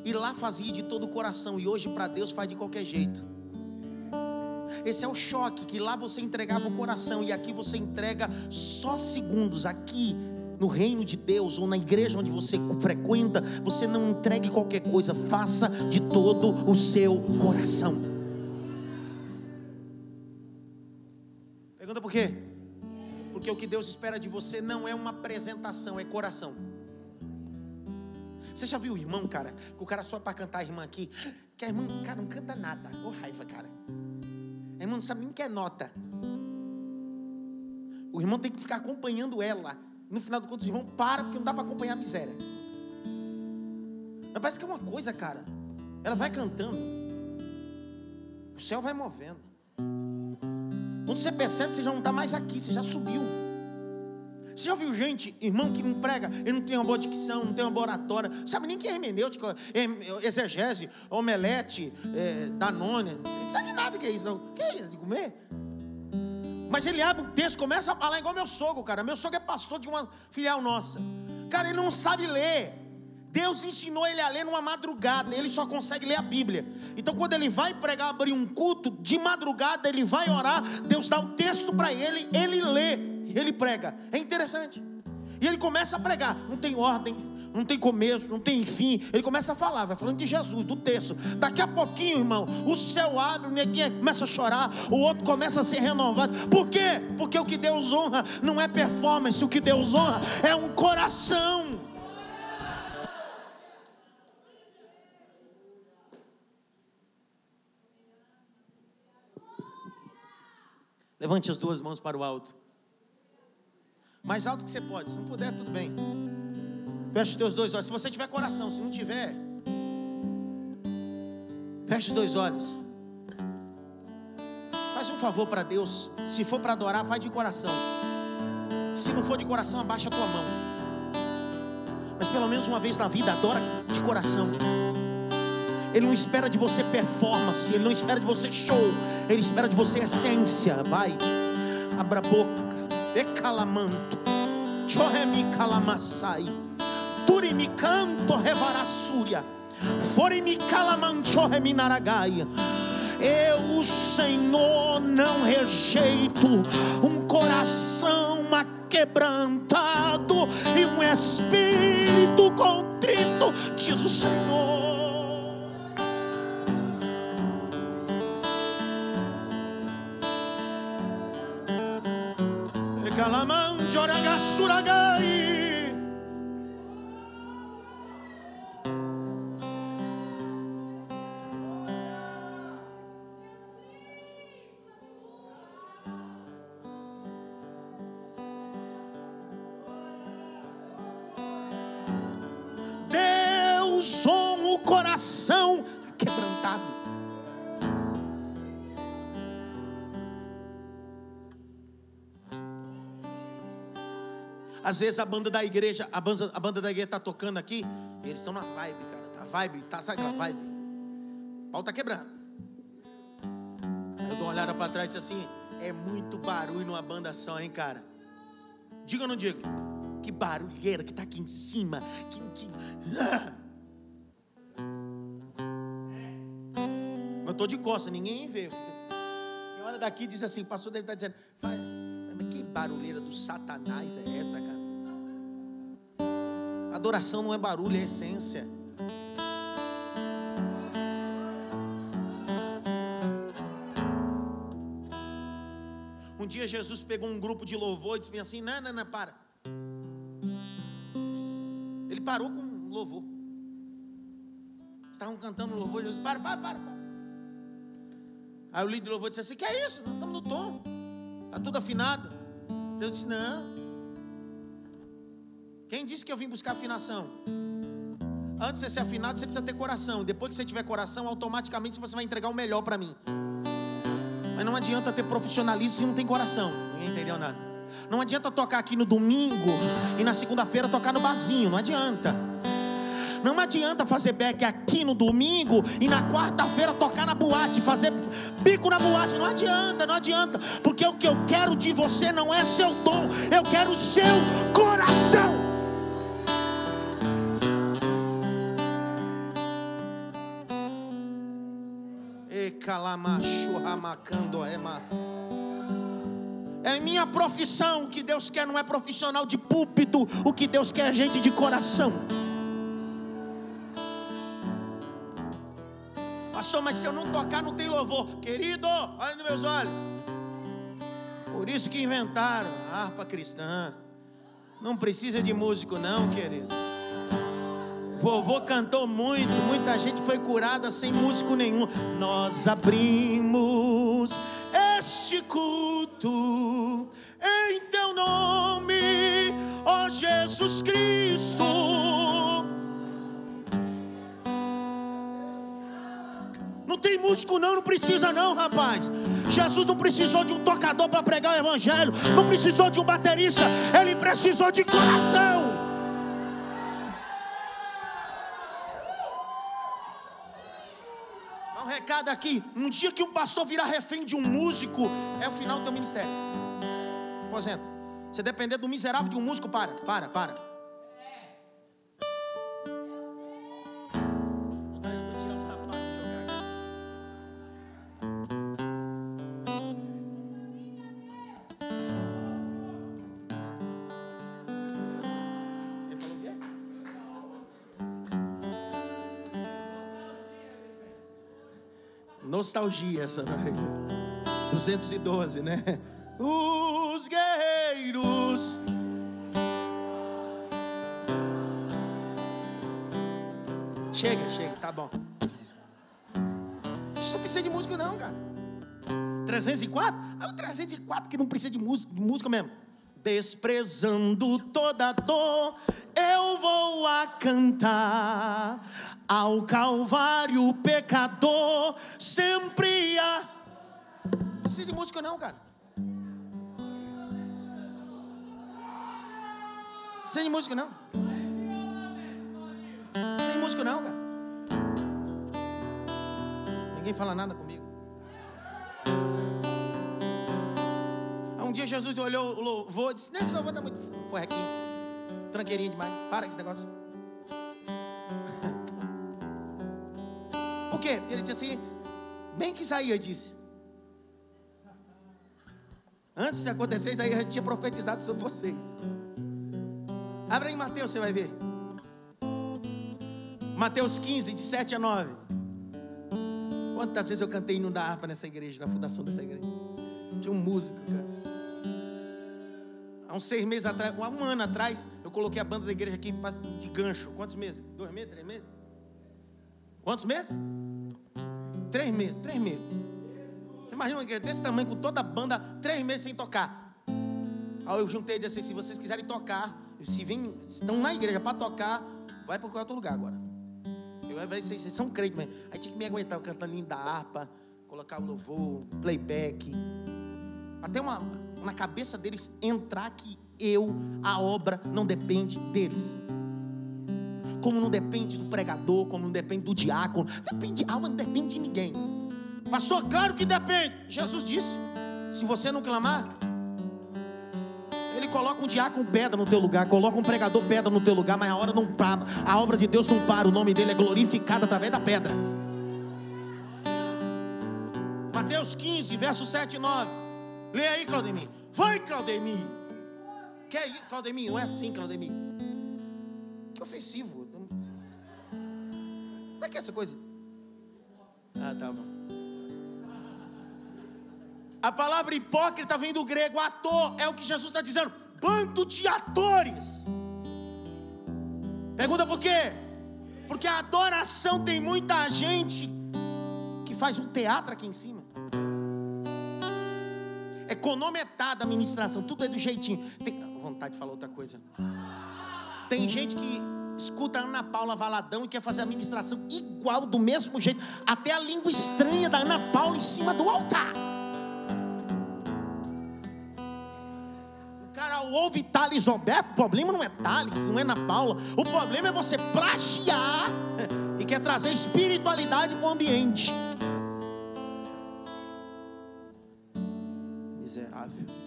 Speaker 2: e lá fazia de todo o coração e hoje para Deus faz de qualquer jeito. Esse é o choque que lá você entregava o coração e aqui você entrega só segundos. Aqui no reino de Deus ou na igreja onde você frequenta, você não entregue qualquer coisa, faça de todo o seu coração. Pergunta por quê? Porque o que Deus espera de você não é uma apresentação, é coração. Você já viu o irmão, cara? Que o cara só para cantar a irmã aqui, que a irmã, cara, não canta nada. Ô raiva, cara. A irmã não sabe nem que é nota. O irmão tem que ficar acompanhando ela. No final do conto, o irmão para porque não dá para acompanhar a miséria. Mas parece que é uma coisa, cara. Ela vai cantando. O céu vai movendo. Quando você percebe, você já não está mais aqui, você já subiu. Você já viu gente, irmão, que não prega, ele não tem uma boa dicção, não tem uma boa oratória, sabe nem que é hermenêutica, exegese, omelete, é, danone, não sabe nada que é isso, não. O que é isso de comer? Mas ele abre um texto, começa a falar igual meu sogro, cara. Meu sogro é pastor de uma filial nossa. Cara, ele não sabe ler. Deus ensinou ele a ler numa madrugada, ele só consegue ler a Bíblia. Então, quando ele vai pregar, abrir um culto, de madrugada ele vai orar, Deus dá o texto para ele, ele lê ele prega. É interessante. E ele começa a pregar. Não tem ordem, não tem começo, não tem fim. Ele começa a falar, vai falando de Jesus, do texto. Daqui a pouquinho, irmão, o céu abre, o neguinho começa a chorar, o outro começa a ser renovado. Por quê? Porque o que Deus honra não é performance, o que Deus honra é um coração. Levante as duas mãos para o alto. Mais alto que você pode. Se não puder, tudo bem. Feche os teus dois olhos. Se você tiver coração, se não tiver, feche os dois olhos. Faz um favor para Deus. Se for para adorar, vai de coração. Se não for de coração, abaixa a tua mão. Mas pelo menos uma vez na vida, adora de coração. Ele não espera de você performance, ele não espera de você show, ele espera de você essência. Vai, abra a boca e calamanto, choremi calamassai, turimi canto revarassúria, forimi calamanchoremi naragaia. Eu, Senhor, não rejeito um coração quebrantado e um espírito contrito, diz o Senhor. Deus Às vezes a banda da igreja, a banda, a banda da igreja está tocando aqui, e eles estão na vibe, cara. Tá vibe, tá, sabe aquela vibe? O pau tá quebrando. Eu dou uma olhada para trás e disse assim: é muito barulho numa banda só, hein, cara? Diga ou não diga? Que barulheira que tá aqui em cima. Que, que... Ah! Eu tô de costa, ninguém vê. Quem olha daqui diz assim: pastor deve estar tá dizendo, que barulheira do satanás é essa, cara? Adoração não é barulho, é essência. Um dia Jesus pegou um grupo de louvor e disse assim: Não, não, não, para. Ele parou com louvor. Estavam cantando louvor, Jesus, para, para, para, para. Aí o líder de louvor disse assim: Que é isso? Estamos no tom. Está tudo afinado. Jesus disse: Não. Quem disse que eu vim buscar afinação? Antes de ser afinado, você precisa ter coração. Depois que você tiver coração, automaticamente você vai entregar o melhor para mim. Mas não adianta ter profissionalismo se não tem coração. Ninguém entendeu nada. Não adianta tocar aqui no domingo e na segunda-feira tocar no barzinho. Não adianta. Não adianta fazer back aqui no domingo e na quarta-feira tocar na boate, fazer bico na boate. Não adianta, não adianta. Porque o que eu quero de você não é seu dom, eu quero seu coração. É minha profissão. O que Deus quer não é profissional de púlpito. O que Deus quer é gente de coração. Pastor, mas se eu não tocar, não tem louvor. Querido, olha nos meus olhos. Por isso que inventaram a harpa cristã. Não precisa de músico, não, querido. Vovô cantou muito, muita gente foi curada sem músico nenhum. Nós abrimos este culto em teu nome, ó Jesus Cristo. Não tem músico não, não precisa não, rapaz. Jesus não precisou de um tocador para pregar o evangelho, não precisou de um baterista, ele precisou de coração. Recado aqui: um dia que um pastor virar refém de um músico, é o final do teu ministério. Aposenta. Você depender do miserável de um músico, para, para, para. Nostalgia essa noite. 212, né? Os guerreiros. Chega, chega, tá bom. Isso não precisa de música, não, cara. 304? É o 304 que não precisa de música, de música mesmo. Desprezando toda dor, eu vou a cantar ao Calvário pecador, sempre a. Precisa de música, não, cara. Precisa de música, não. Não precisa de música, não, cara. Ninguém fala nada comigo. Um dia Jesus olhou o louvor e disse: Não, esse louvor está muito forrequinho, tranqueirinho demais. Para com esse negócio. Por quê? Ele disse assim, bem que Isaías disse. Antes de acontecer, Isaías já tinha profetizado sobre vocês. Abra em Mateus, você vai ver. Mateus 15, de 7 a 9. Quantas vezes eu cantei no da harpa nessa igreja, na fundação dessa igreja? Tinha um músico, cara. Há uns seis meses atrás, um ano atrás, coloquei a banda da igreja aqui de gancho. Quantos meses? Dois meses? Três meses? Quantos meses? Três meses, três meses. Você imagina uma igreja desse tamanho, com toda a banda, três meses sem tocar. Aí eu juntei e disse assim: se vocês quiserem tocar, se vem, estão na igreja para tocar, vai procurar outro lugar agora. Eu falei, vocês, vocês são crentes, mas aí tinha que me aguentar, cantando linda harpa, colocar o louvor, playback. Até uma, na cabeça deles entrar que eu, a obra, não depende deles como não depende do pregador, como não depende do diácono, depende de alma, não depende de ninguém. Pastor, claro que depende. Jesus disse: se você não clamar, ele coloca um diácono pedra no teu lugar, coloca um pregador pedra no teu lugar, mas a hora não para, a obra de Deus não para, o nome dele é glorificado através da pedra. Mateus 15, verso 7 e 9. Lê aí, Claudemir. Vai, Claudemir. Quer ir, Claudemir? Não é assim, Claudemir. Que ofensivo. Como é que é essa coisa? Ah, tá bom. A palavra hipócrita vem do grego ator, é o que Jesus está dizendo. Bando de atores. Pergunta por quê? Porque a adoração tem muita gente que faz um teatro aqui em cima. Cronometrada a ministração, tudo é do jeitinho. Tem vontade de falar outra coisa. Tem gente que escuta a Ana Paula Valadão e quer fazer a ministração igual, do mesmo jeito, até a língua estranha da Ana Paula em cima do altar. O cara ouve Thales Roberto, o problema não é Thales, não é Ana Paula, o problema é você plagiar e quer trazer espiritualidade para o ambiente. Miserável.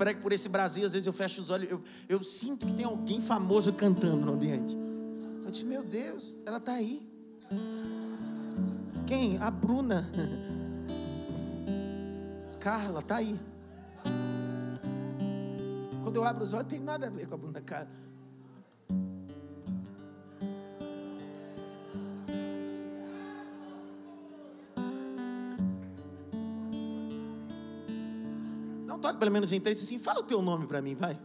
Speaker 2: Prego por esse Brasil, às vezes eu fecho os olhos, eu, eu sinto que tem alguém famoso cantando no ambiente. Eu disse, meu Deus, ela está aí. Quem? A Bruna. Carla, está aí. Quando eu abro os olhos, tem nada a ver com a Bruna Carla. Pelo menos em três assim, fala o teu nome para mim, vai.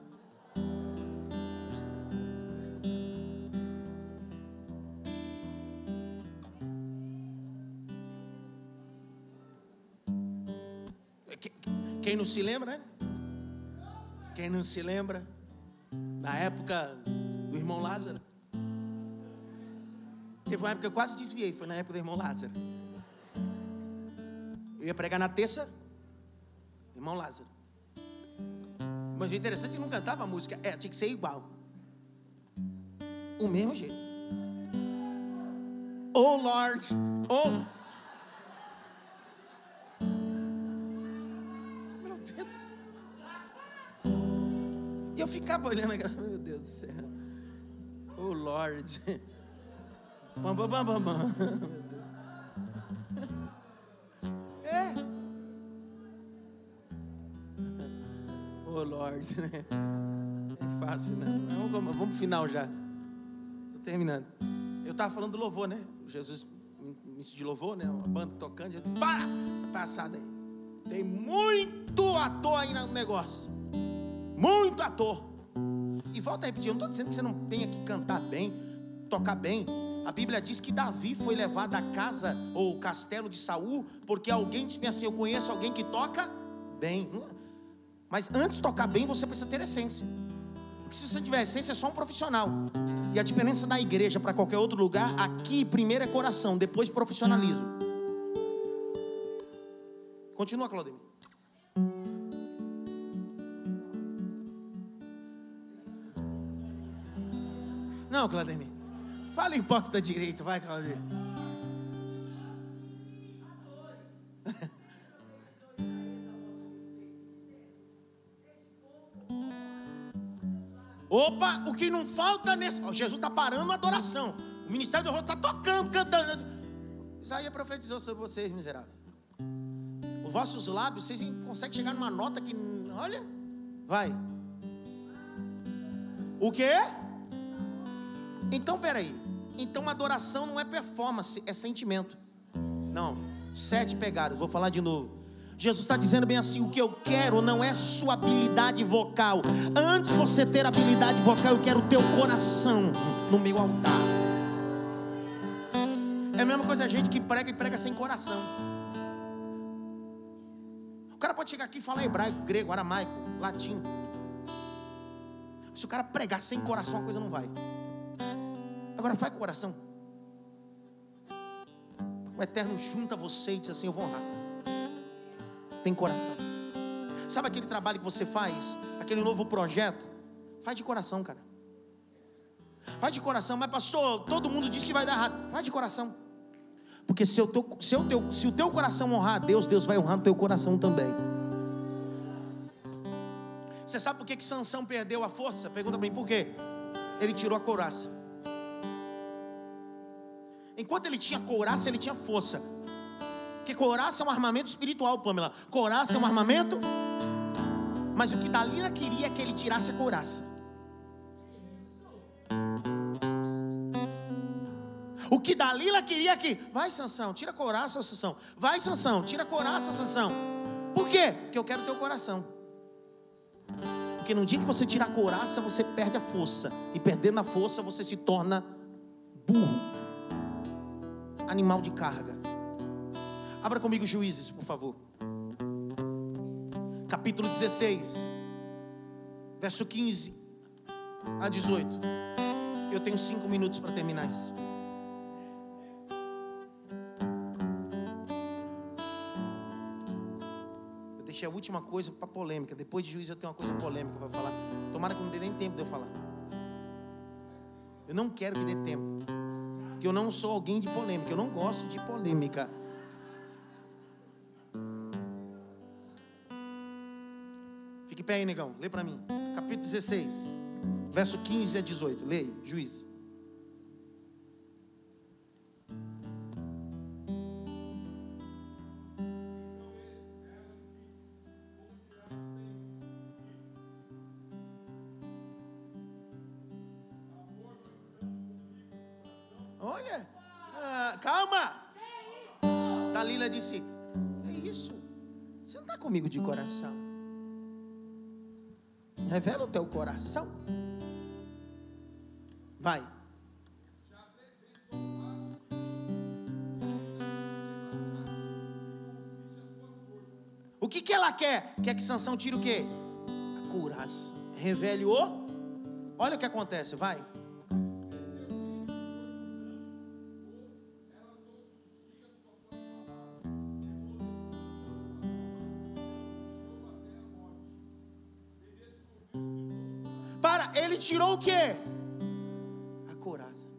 Speaker 2: Quem não se lembra, né? Quem não se lembra? Na época do irmão Lázaro. Teve uma época que eu quase desviei, foi na época do irmão Lázaro. Eu ia pregar na terça, irmão Lázaro. Mas o interessante é que não cantava a música, é, tinha que ser igual. O mesmo jeito. Oh Lord, oh eu ficava olhando aquela, meu Deus do céu. Oh Lord. Bam, bam, bam, bam, bam. Lord. É fácil, né? Vamos, vamos pro final já. Estou terminando. Eu estava falando do louvor, né? Jesus me de louvor, né? Uma banda tocando. Eu disse, para essa passada aí. Tem muito ator aí no negócio. Muito ator. E volta a repetir, eu não estou dizendo que você não tenha que cantar bem, tocar bem. A Bíblia diz que Davi foi levado à casa ou castelo de Saul, porque alguém disse assim: Eu conheço alguém que toca bem. Mas antes de tocar bem, você precisa ter essência. Porque se você tiver essência, é só um profissional. E a diferença da igreja para qualquer outro lugar, aqui primeiro é coração, depois profissionalismo. Continua, Claudemir. Não, Claudemir. Fala da direita, vai, Claudemir. Opa, o que não falta nesse. Jesus está parando a adoração. O ministério do rosto está tocando, cantando. Isaías profetizou sobre vocês, miseráveis. Os vossos lábios, vocês conseguem chegar numa nota que. Olha, vai. O quê? Então, peraí. Então, adoração não é performance, é sentimento. Não. Sete pegadas, vou falar de novo. Jesus está dizendo bem assim: o que eu quero não é sua habilidade vocal. Antes de você ter habilidade vocal, eu quero o teu coração no meu altar. É a mesma coisa a gente que prega e prega sem coração. O cara pode chegar aqui e falar hebraico, grego, aramaico, latim. Se o cara pregar sem coração, a coisa não vai. Agora faz com o coração. O Eterno junta você e diz assim: Eu vou honrar. Tem coração. Sabe aquele trabalho que você faz? Aquele novo projeto? Faz de coração, cara. Faz de coração, mas pastor, todo mundo diz que vai dar errado. Faz de coração. Porque se, teu, se, o teu, se o teu coração honrar a Deus, Deus vai honrar o teu coração também. Você sabe por que, que Sansão perdeu a força? Pergunta mim, por quê? Ele tirou a couraça. Enquanto ele tinha couraça, ele tinha força. Porque couraça é um armamento espiritual, Pamela. Couraça é um armamento. Mas o que Dalila queria é que ele tirasse a couraça. O que Dalila queria é que, vai Sansão, tira a couraça, Sansão. Vai Sansão, tira a couraça, Sansão. Por quê? Porque eu quero teu coração. Porque no dia que você tira a couraça, você perde a força. E perdendo a força, você se torna burro animal de carga. Abra comigo Juízes, por favor. Capítulo 16. verso 15 a 18. Eu tenho cinco minutos para terminar isso. Eu deixei a última coisa para polêmica. Depois de juiz eu tenho uma coisa polêmica para falar. Tomara que não dê nem tempo de eu falar. Eu não quero que dê tempo. Porque eu não sou alguém de polêmica. Eu não gosto de polêmica. Fique pé aí, negão. Lê para mim. Capítulo 16, verso 15 a 18. Leia, juiz. Revela o teu coração. Vai. O que, que ela quer? Quer que Sansão tire o quê? A couraça. Revele o. Olha o que acontece, vai. Tirou o quê? A couraça.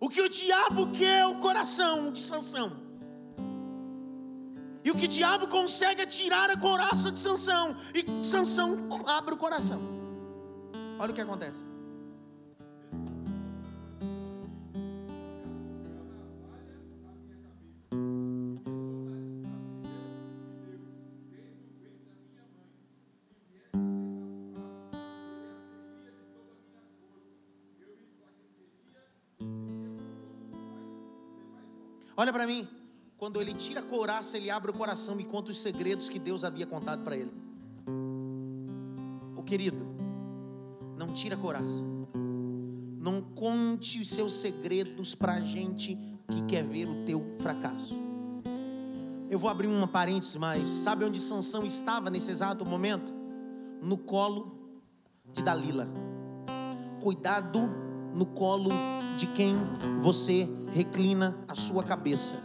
Speaker 2: O que o diabo quer é o coração de Sansão. E o que o diabo consegue é tirar a couraça de Sansão. E Sansão abre o coração. Olha o que acontece. Olha para mim. Quando ele tira a couraça, ele abre o coração e conta os segredos que Deus havia contado para ele. O querido, não tira a couraça. Não conte os seus segredos para a gente que quer ver o teu fracasso. Eu vou abrir uma parênteses, mas sabe onde Sansão estava nesse exato momento? No colo de Dalila. Cuidado no colo de quem você reclina a sua cabeça.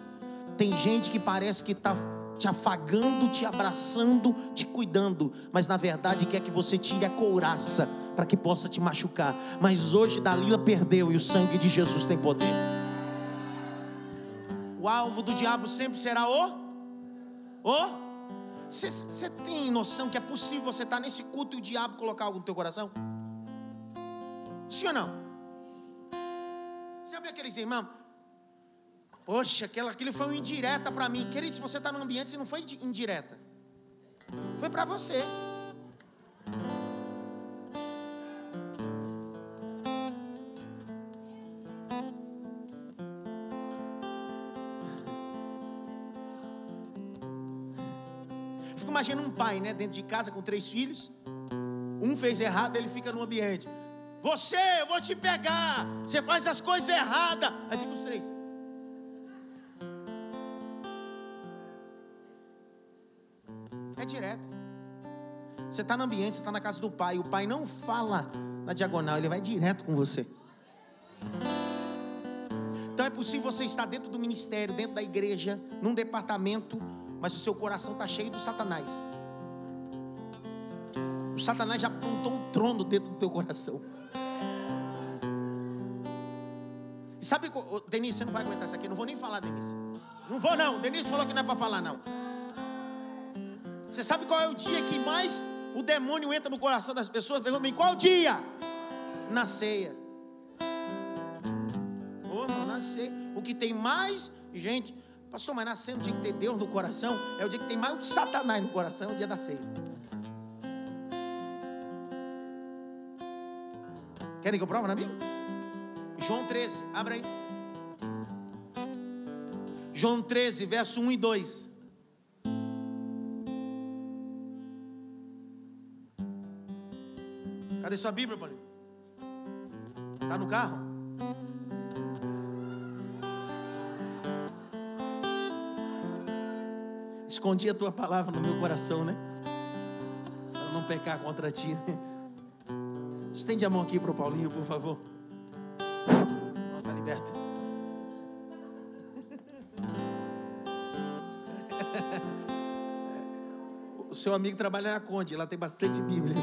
Speaker 2: Tem gente que parece que está te afagando, te abraçando, te cuidando, mas na verdade quer que você tire a couraça para que possa te machucar. Mas hoje Dalila perdeu e o sangue de Jesus tem poder. O alvo do diabo sempre será o o você tem noção que é possível você estar nesse culto e o diabo colocar algo no teu coração? Sim ou não? Você viu aqueles irmãos? Poxa, aquela, aquilo foi uma indireta para mim. Querido, se você está no ambiente, você não foi indireta. Foi para você. Fico imaginando um pai, né, dentro de casa com três filhos. Um fez errado, ele fica no ambiente. Você, eu vou te pegar. Você faz as coisas erradas. Aí fica os três. É direto. Você está no ambiente, você está na casa do pai. O pai não fala na diagonal, ele vai direto com você. Então é possível você estar dentro do ministério, dentro da igreja, num departamento, mas o seu coração está cheio do Satanás. O Satanás já apontou um trono dentro do teu coração. E sabe, Denise, você não vai aguentar isso aqui. Não vou nem falar, Denise. Não vou, não. Denise falou que não é para falar, não. Você sabe qual é o dia que mais o demônio entra no coração das pessoas? Pergunta qual dia? Na ceia. Oh, não, na ceia. O que tem mais gente. Pastor, mas na ceia o dia que tem Deus no coração é o dia que tem mais Satanás no coração, é o dia da ceia. Querem que eu prove na Bíblia? João 13, abre aí. João 13, verso 1 e 2. Cadê sua Bíblia, Paulinho? Está no carro? Escondi a tua palavra no meu coração, né? Para não pecar contra ti. Estende a mão aqui para o Paulinho, por favor. Não, tá liberto. O seu amigo trabalha na Conde, lá tem bastante Bíblia.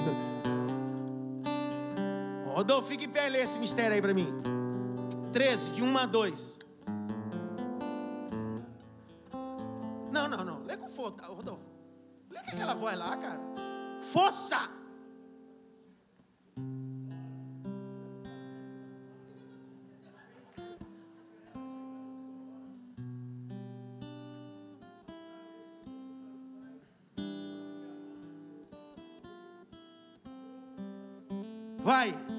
Speaker 2: Rodolfo, fique em pé e lê esse mistério aí para mim. 13, de 1 a 2. Não, não, não. Lê com força, Rodolfo. Lê com aquela voz lá, cara. Força! Vai.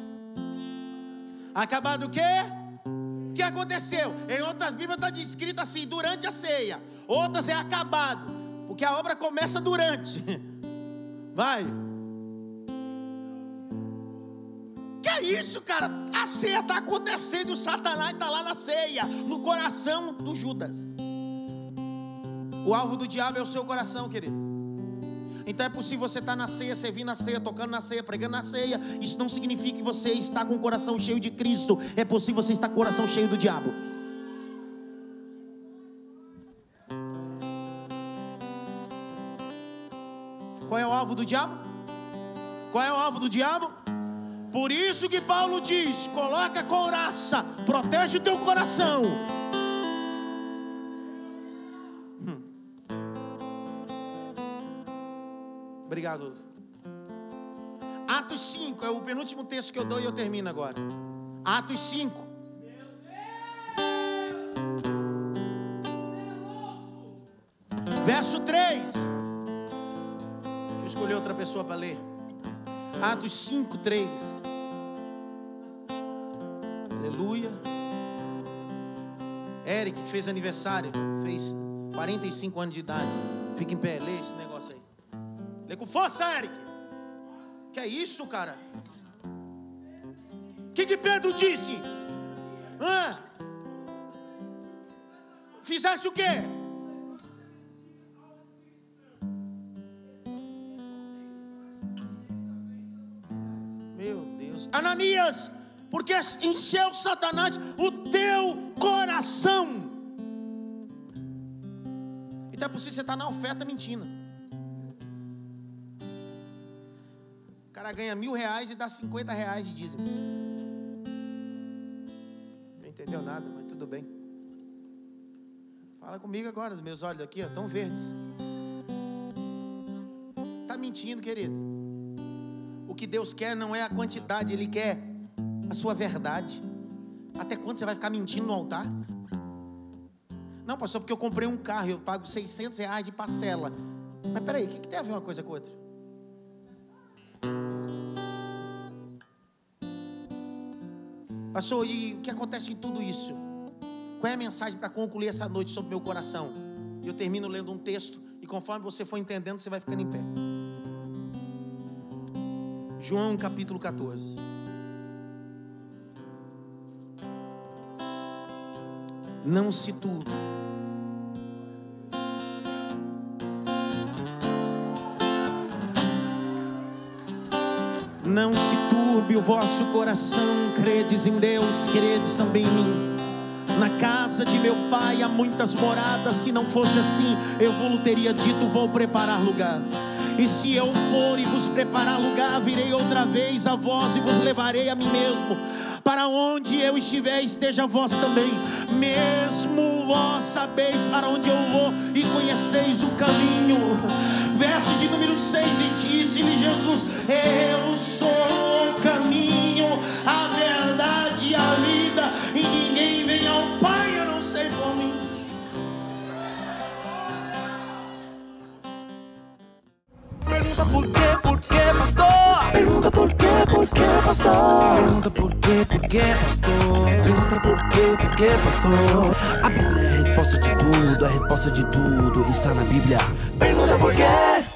Speaker 2: Acabado o quê? O que aconteceu? Em outras Bíblias está descrito assim: durante a ceia. Outras é acabado. Porque a obra começa durante. Vai. Que é isso, cara? A ceia está acontecendo e o Satanás está lá na ceia, no coração do Judas. O alvo do diabo é o seu coração, querido. Então é possível você estar na ceia, servindo na ceia, tocando na ceia, pregando na ceia. Isso não significa que você está com o coração cheio de Cristo. É possível você estar com o coração cheio do diabo. Qual é o alvo do diabo? Qual é o alvo do diabo? Por isso que Paulo diz: coloca a couraça, protege o teu coração. Obrigado. Atos 5 é o penúltimo texto que eu dou e eu termino agora. Atos 5. Verso 3. Deixa eu escolher outra pessoa para ler. Atos 5, 3. Aleluia. Eric fez aniversário, fez 45 anos de idade. Fica em pé, lê esse negócio aí. Lê com força, Eric. Que é isso, cara? O que, que Pedro disse? Hã? Fizesse o quê? Meu Deus. Ananias, porque encheu Satanás o teu coração. Então é possível você estar na oferta mentindo. Cara ganha mil reais e dá 50 reais de dízimo. Não entendeu nada, mas tudo bem. Fala comigo agora, meus olhos aqui, ó, tão verdes. Tá mentindo, querido. O que Deus quer não é a quantidade, Ele quer a sua verdade. Até quando você vai ficar mentindo no altar? Não, pastor, porque eu comprei um carro e eu pago 600 reais de parcela. Mas peraí, o que, que tem a ver uma coisa com outra? Pastor, e o que acontece em tudo isso? Qual é a mensagem para concluir essa noite sobre meu coração? Eu termino lendo um texto e conforme você for entendendo, você vai ficando em pé. João capítulo 14. Não se turbe. O vosso coração, credes em Deus, credes também em mim. Na casa de meu pai há muitas moradas, se não fosse assim, eu vos teria dito: vou preparar lugar. E se eu for e vos preparar lugar, virei outra vez a vós e vos levarei a mim mesmo. Para onde eu estiver, esteja vós também. Mesmo vós sabeis para onde eu vou e conheceis o caminho. Verso de número 6: E disse-lhe Jesus: Eu sou o caminho, a verdade e a vida, e ninguém vem ao Pai a não ser por mim.
Speaker 3: Pergunta por quê, por quê, pastor? Pergunta por quê, por quê, pastor? Pergunta por quê, por quê, pastor? Pergunta por quê, por quê, pastor? A Bíblia é a resposta de tudo, a resposta de tudo está na Bíblia. Pergunta por quê?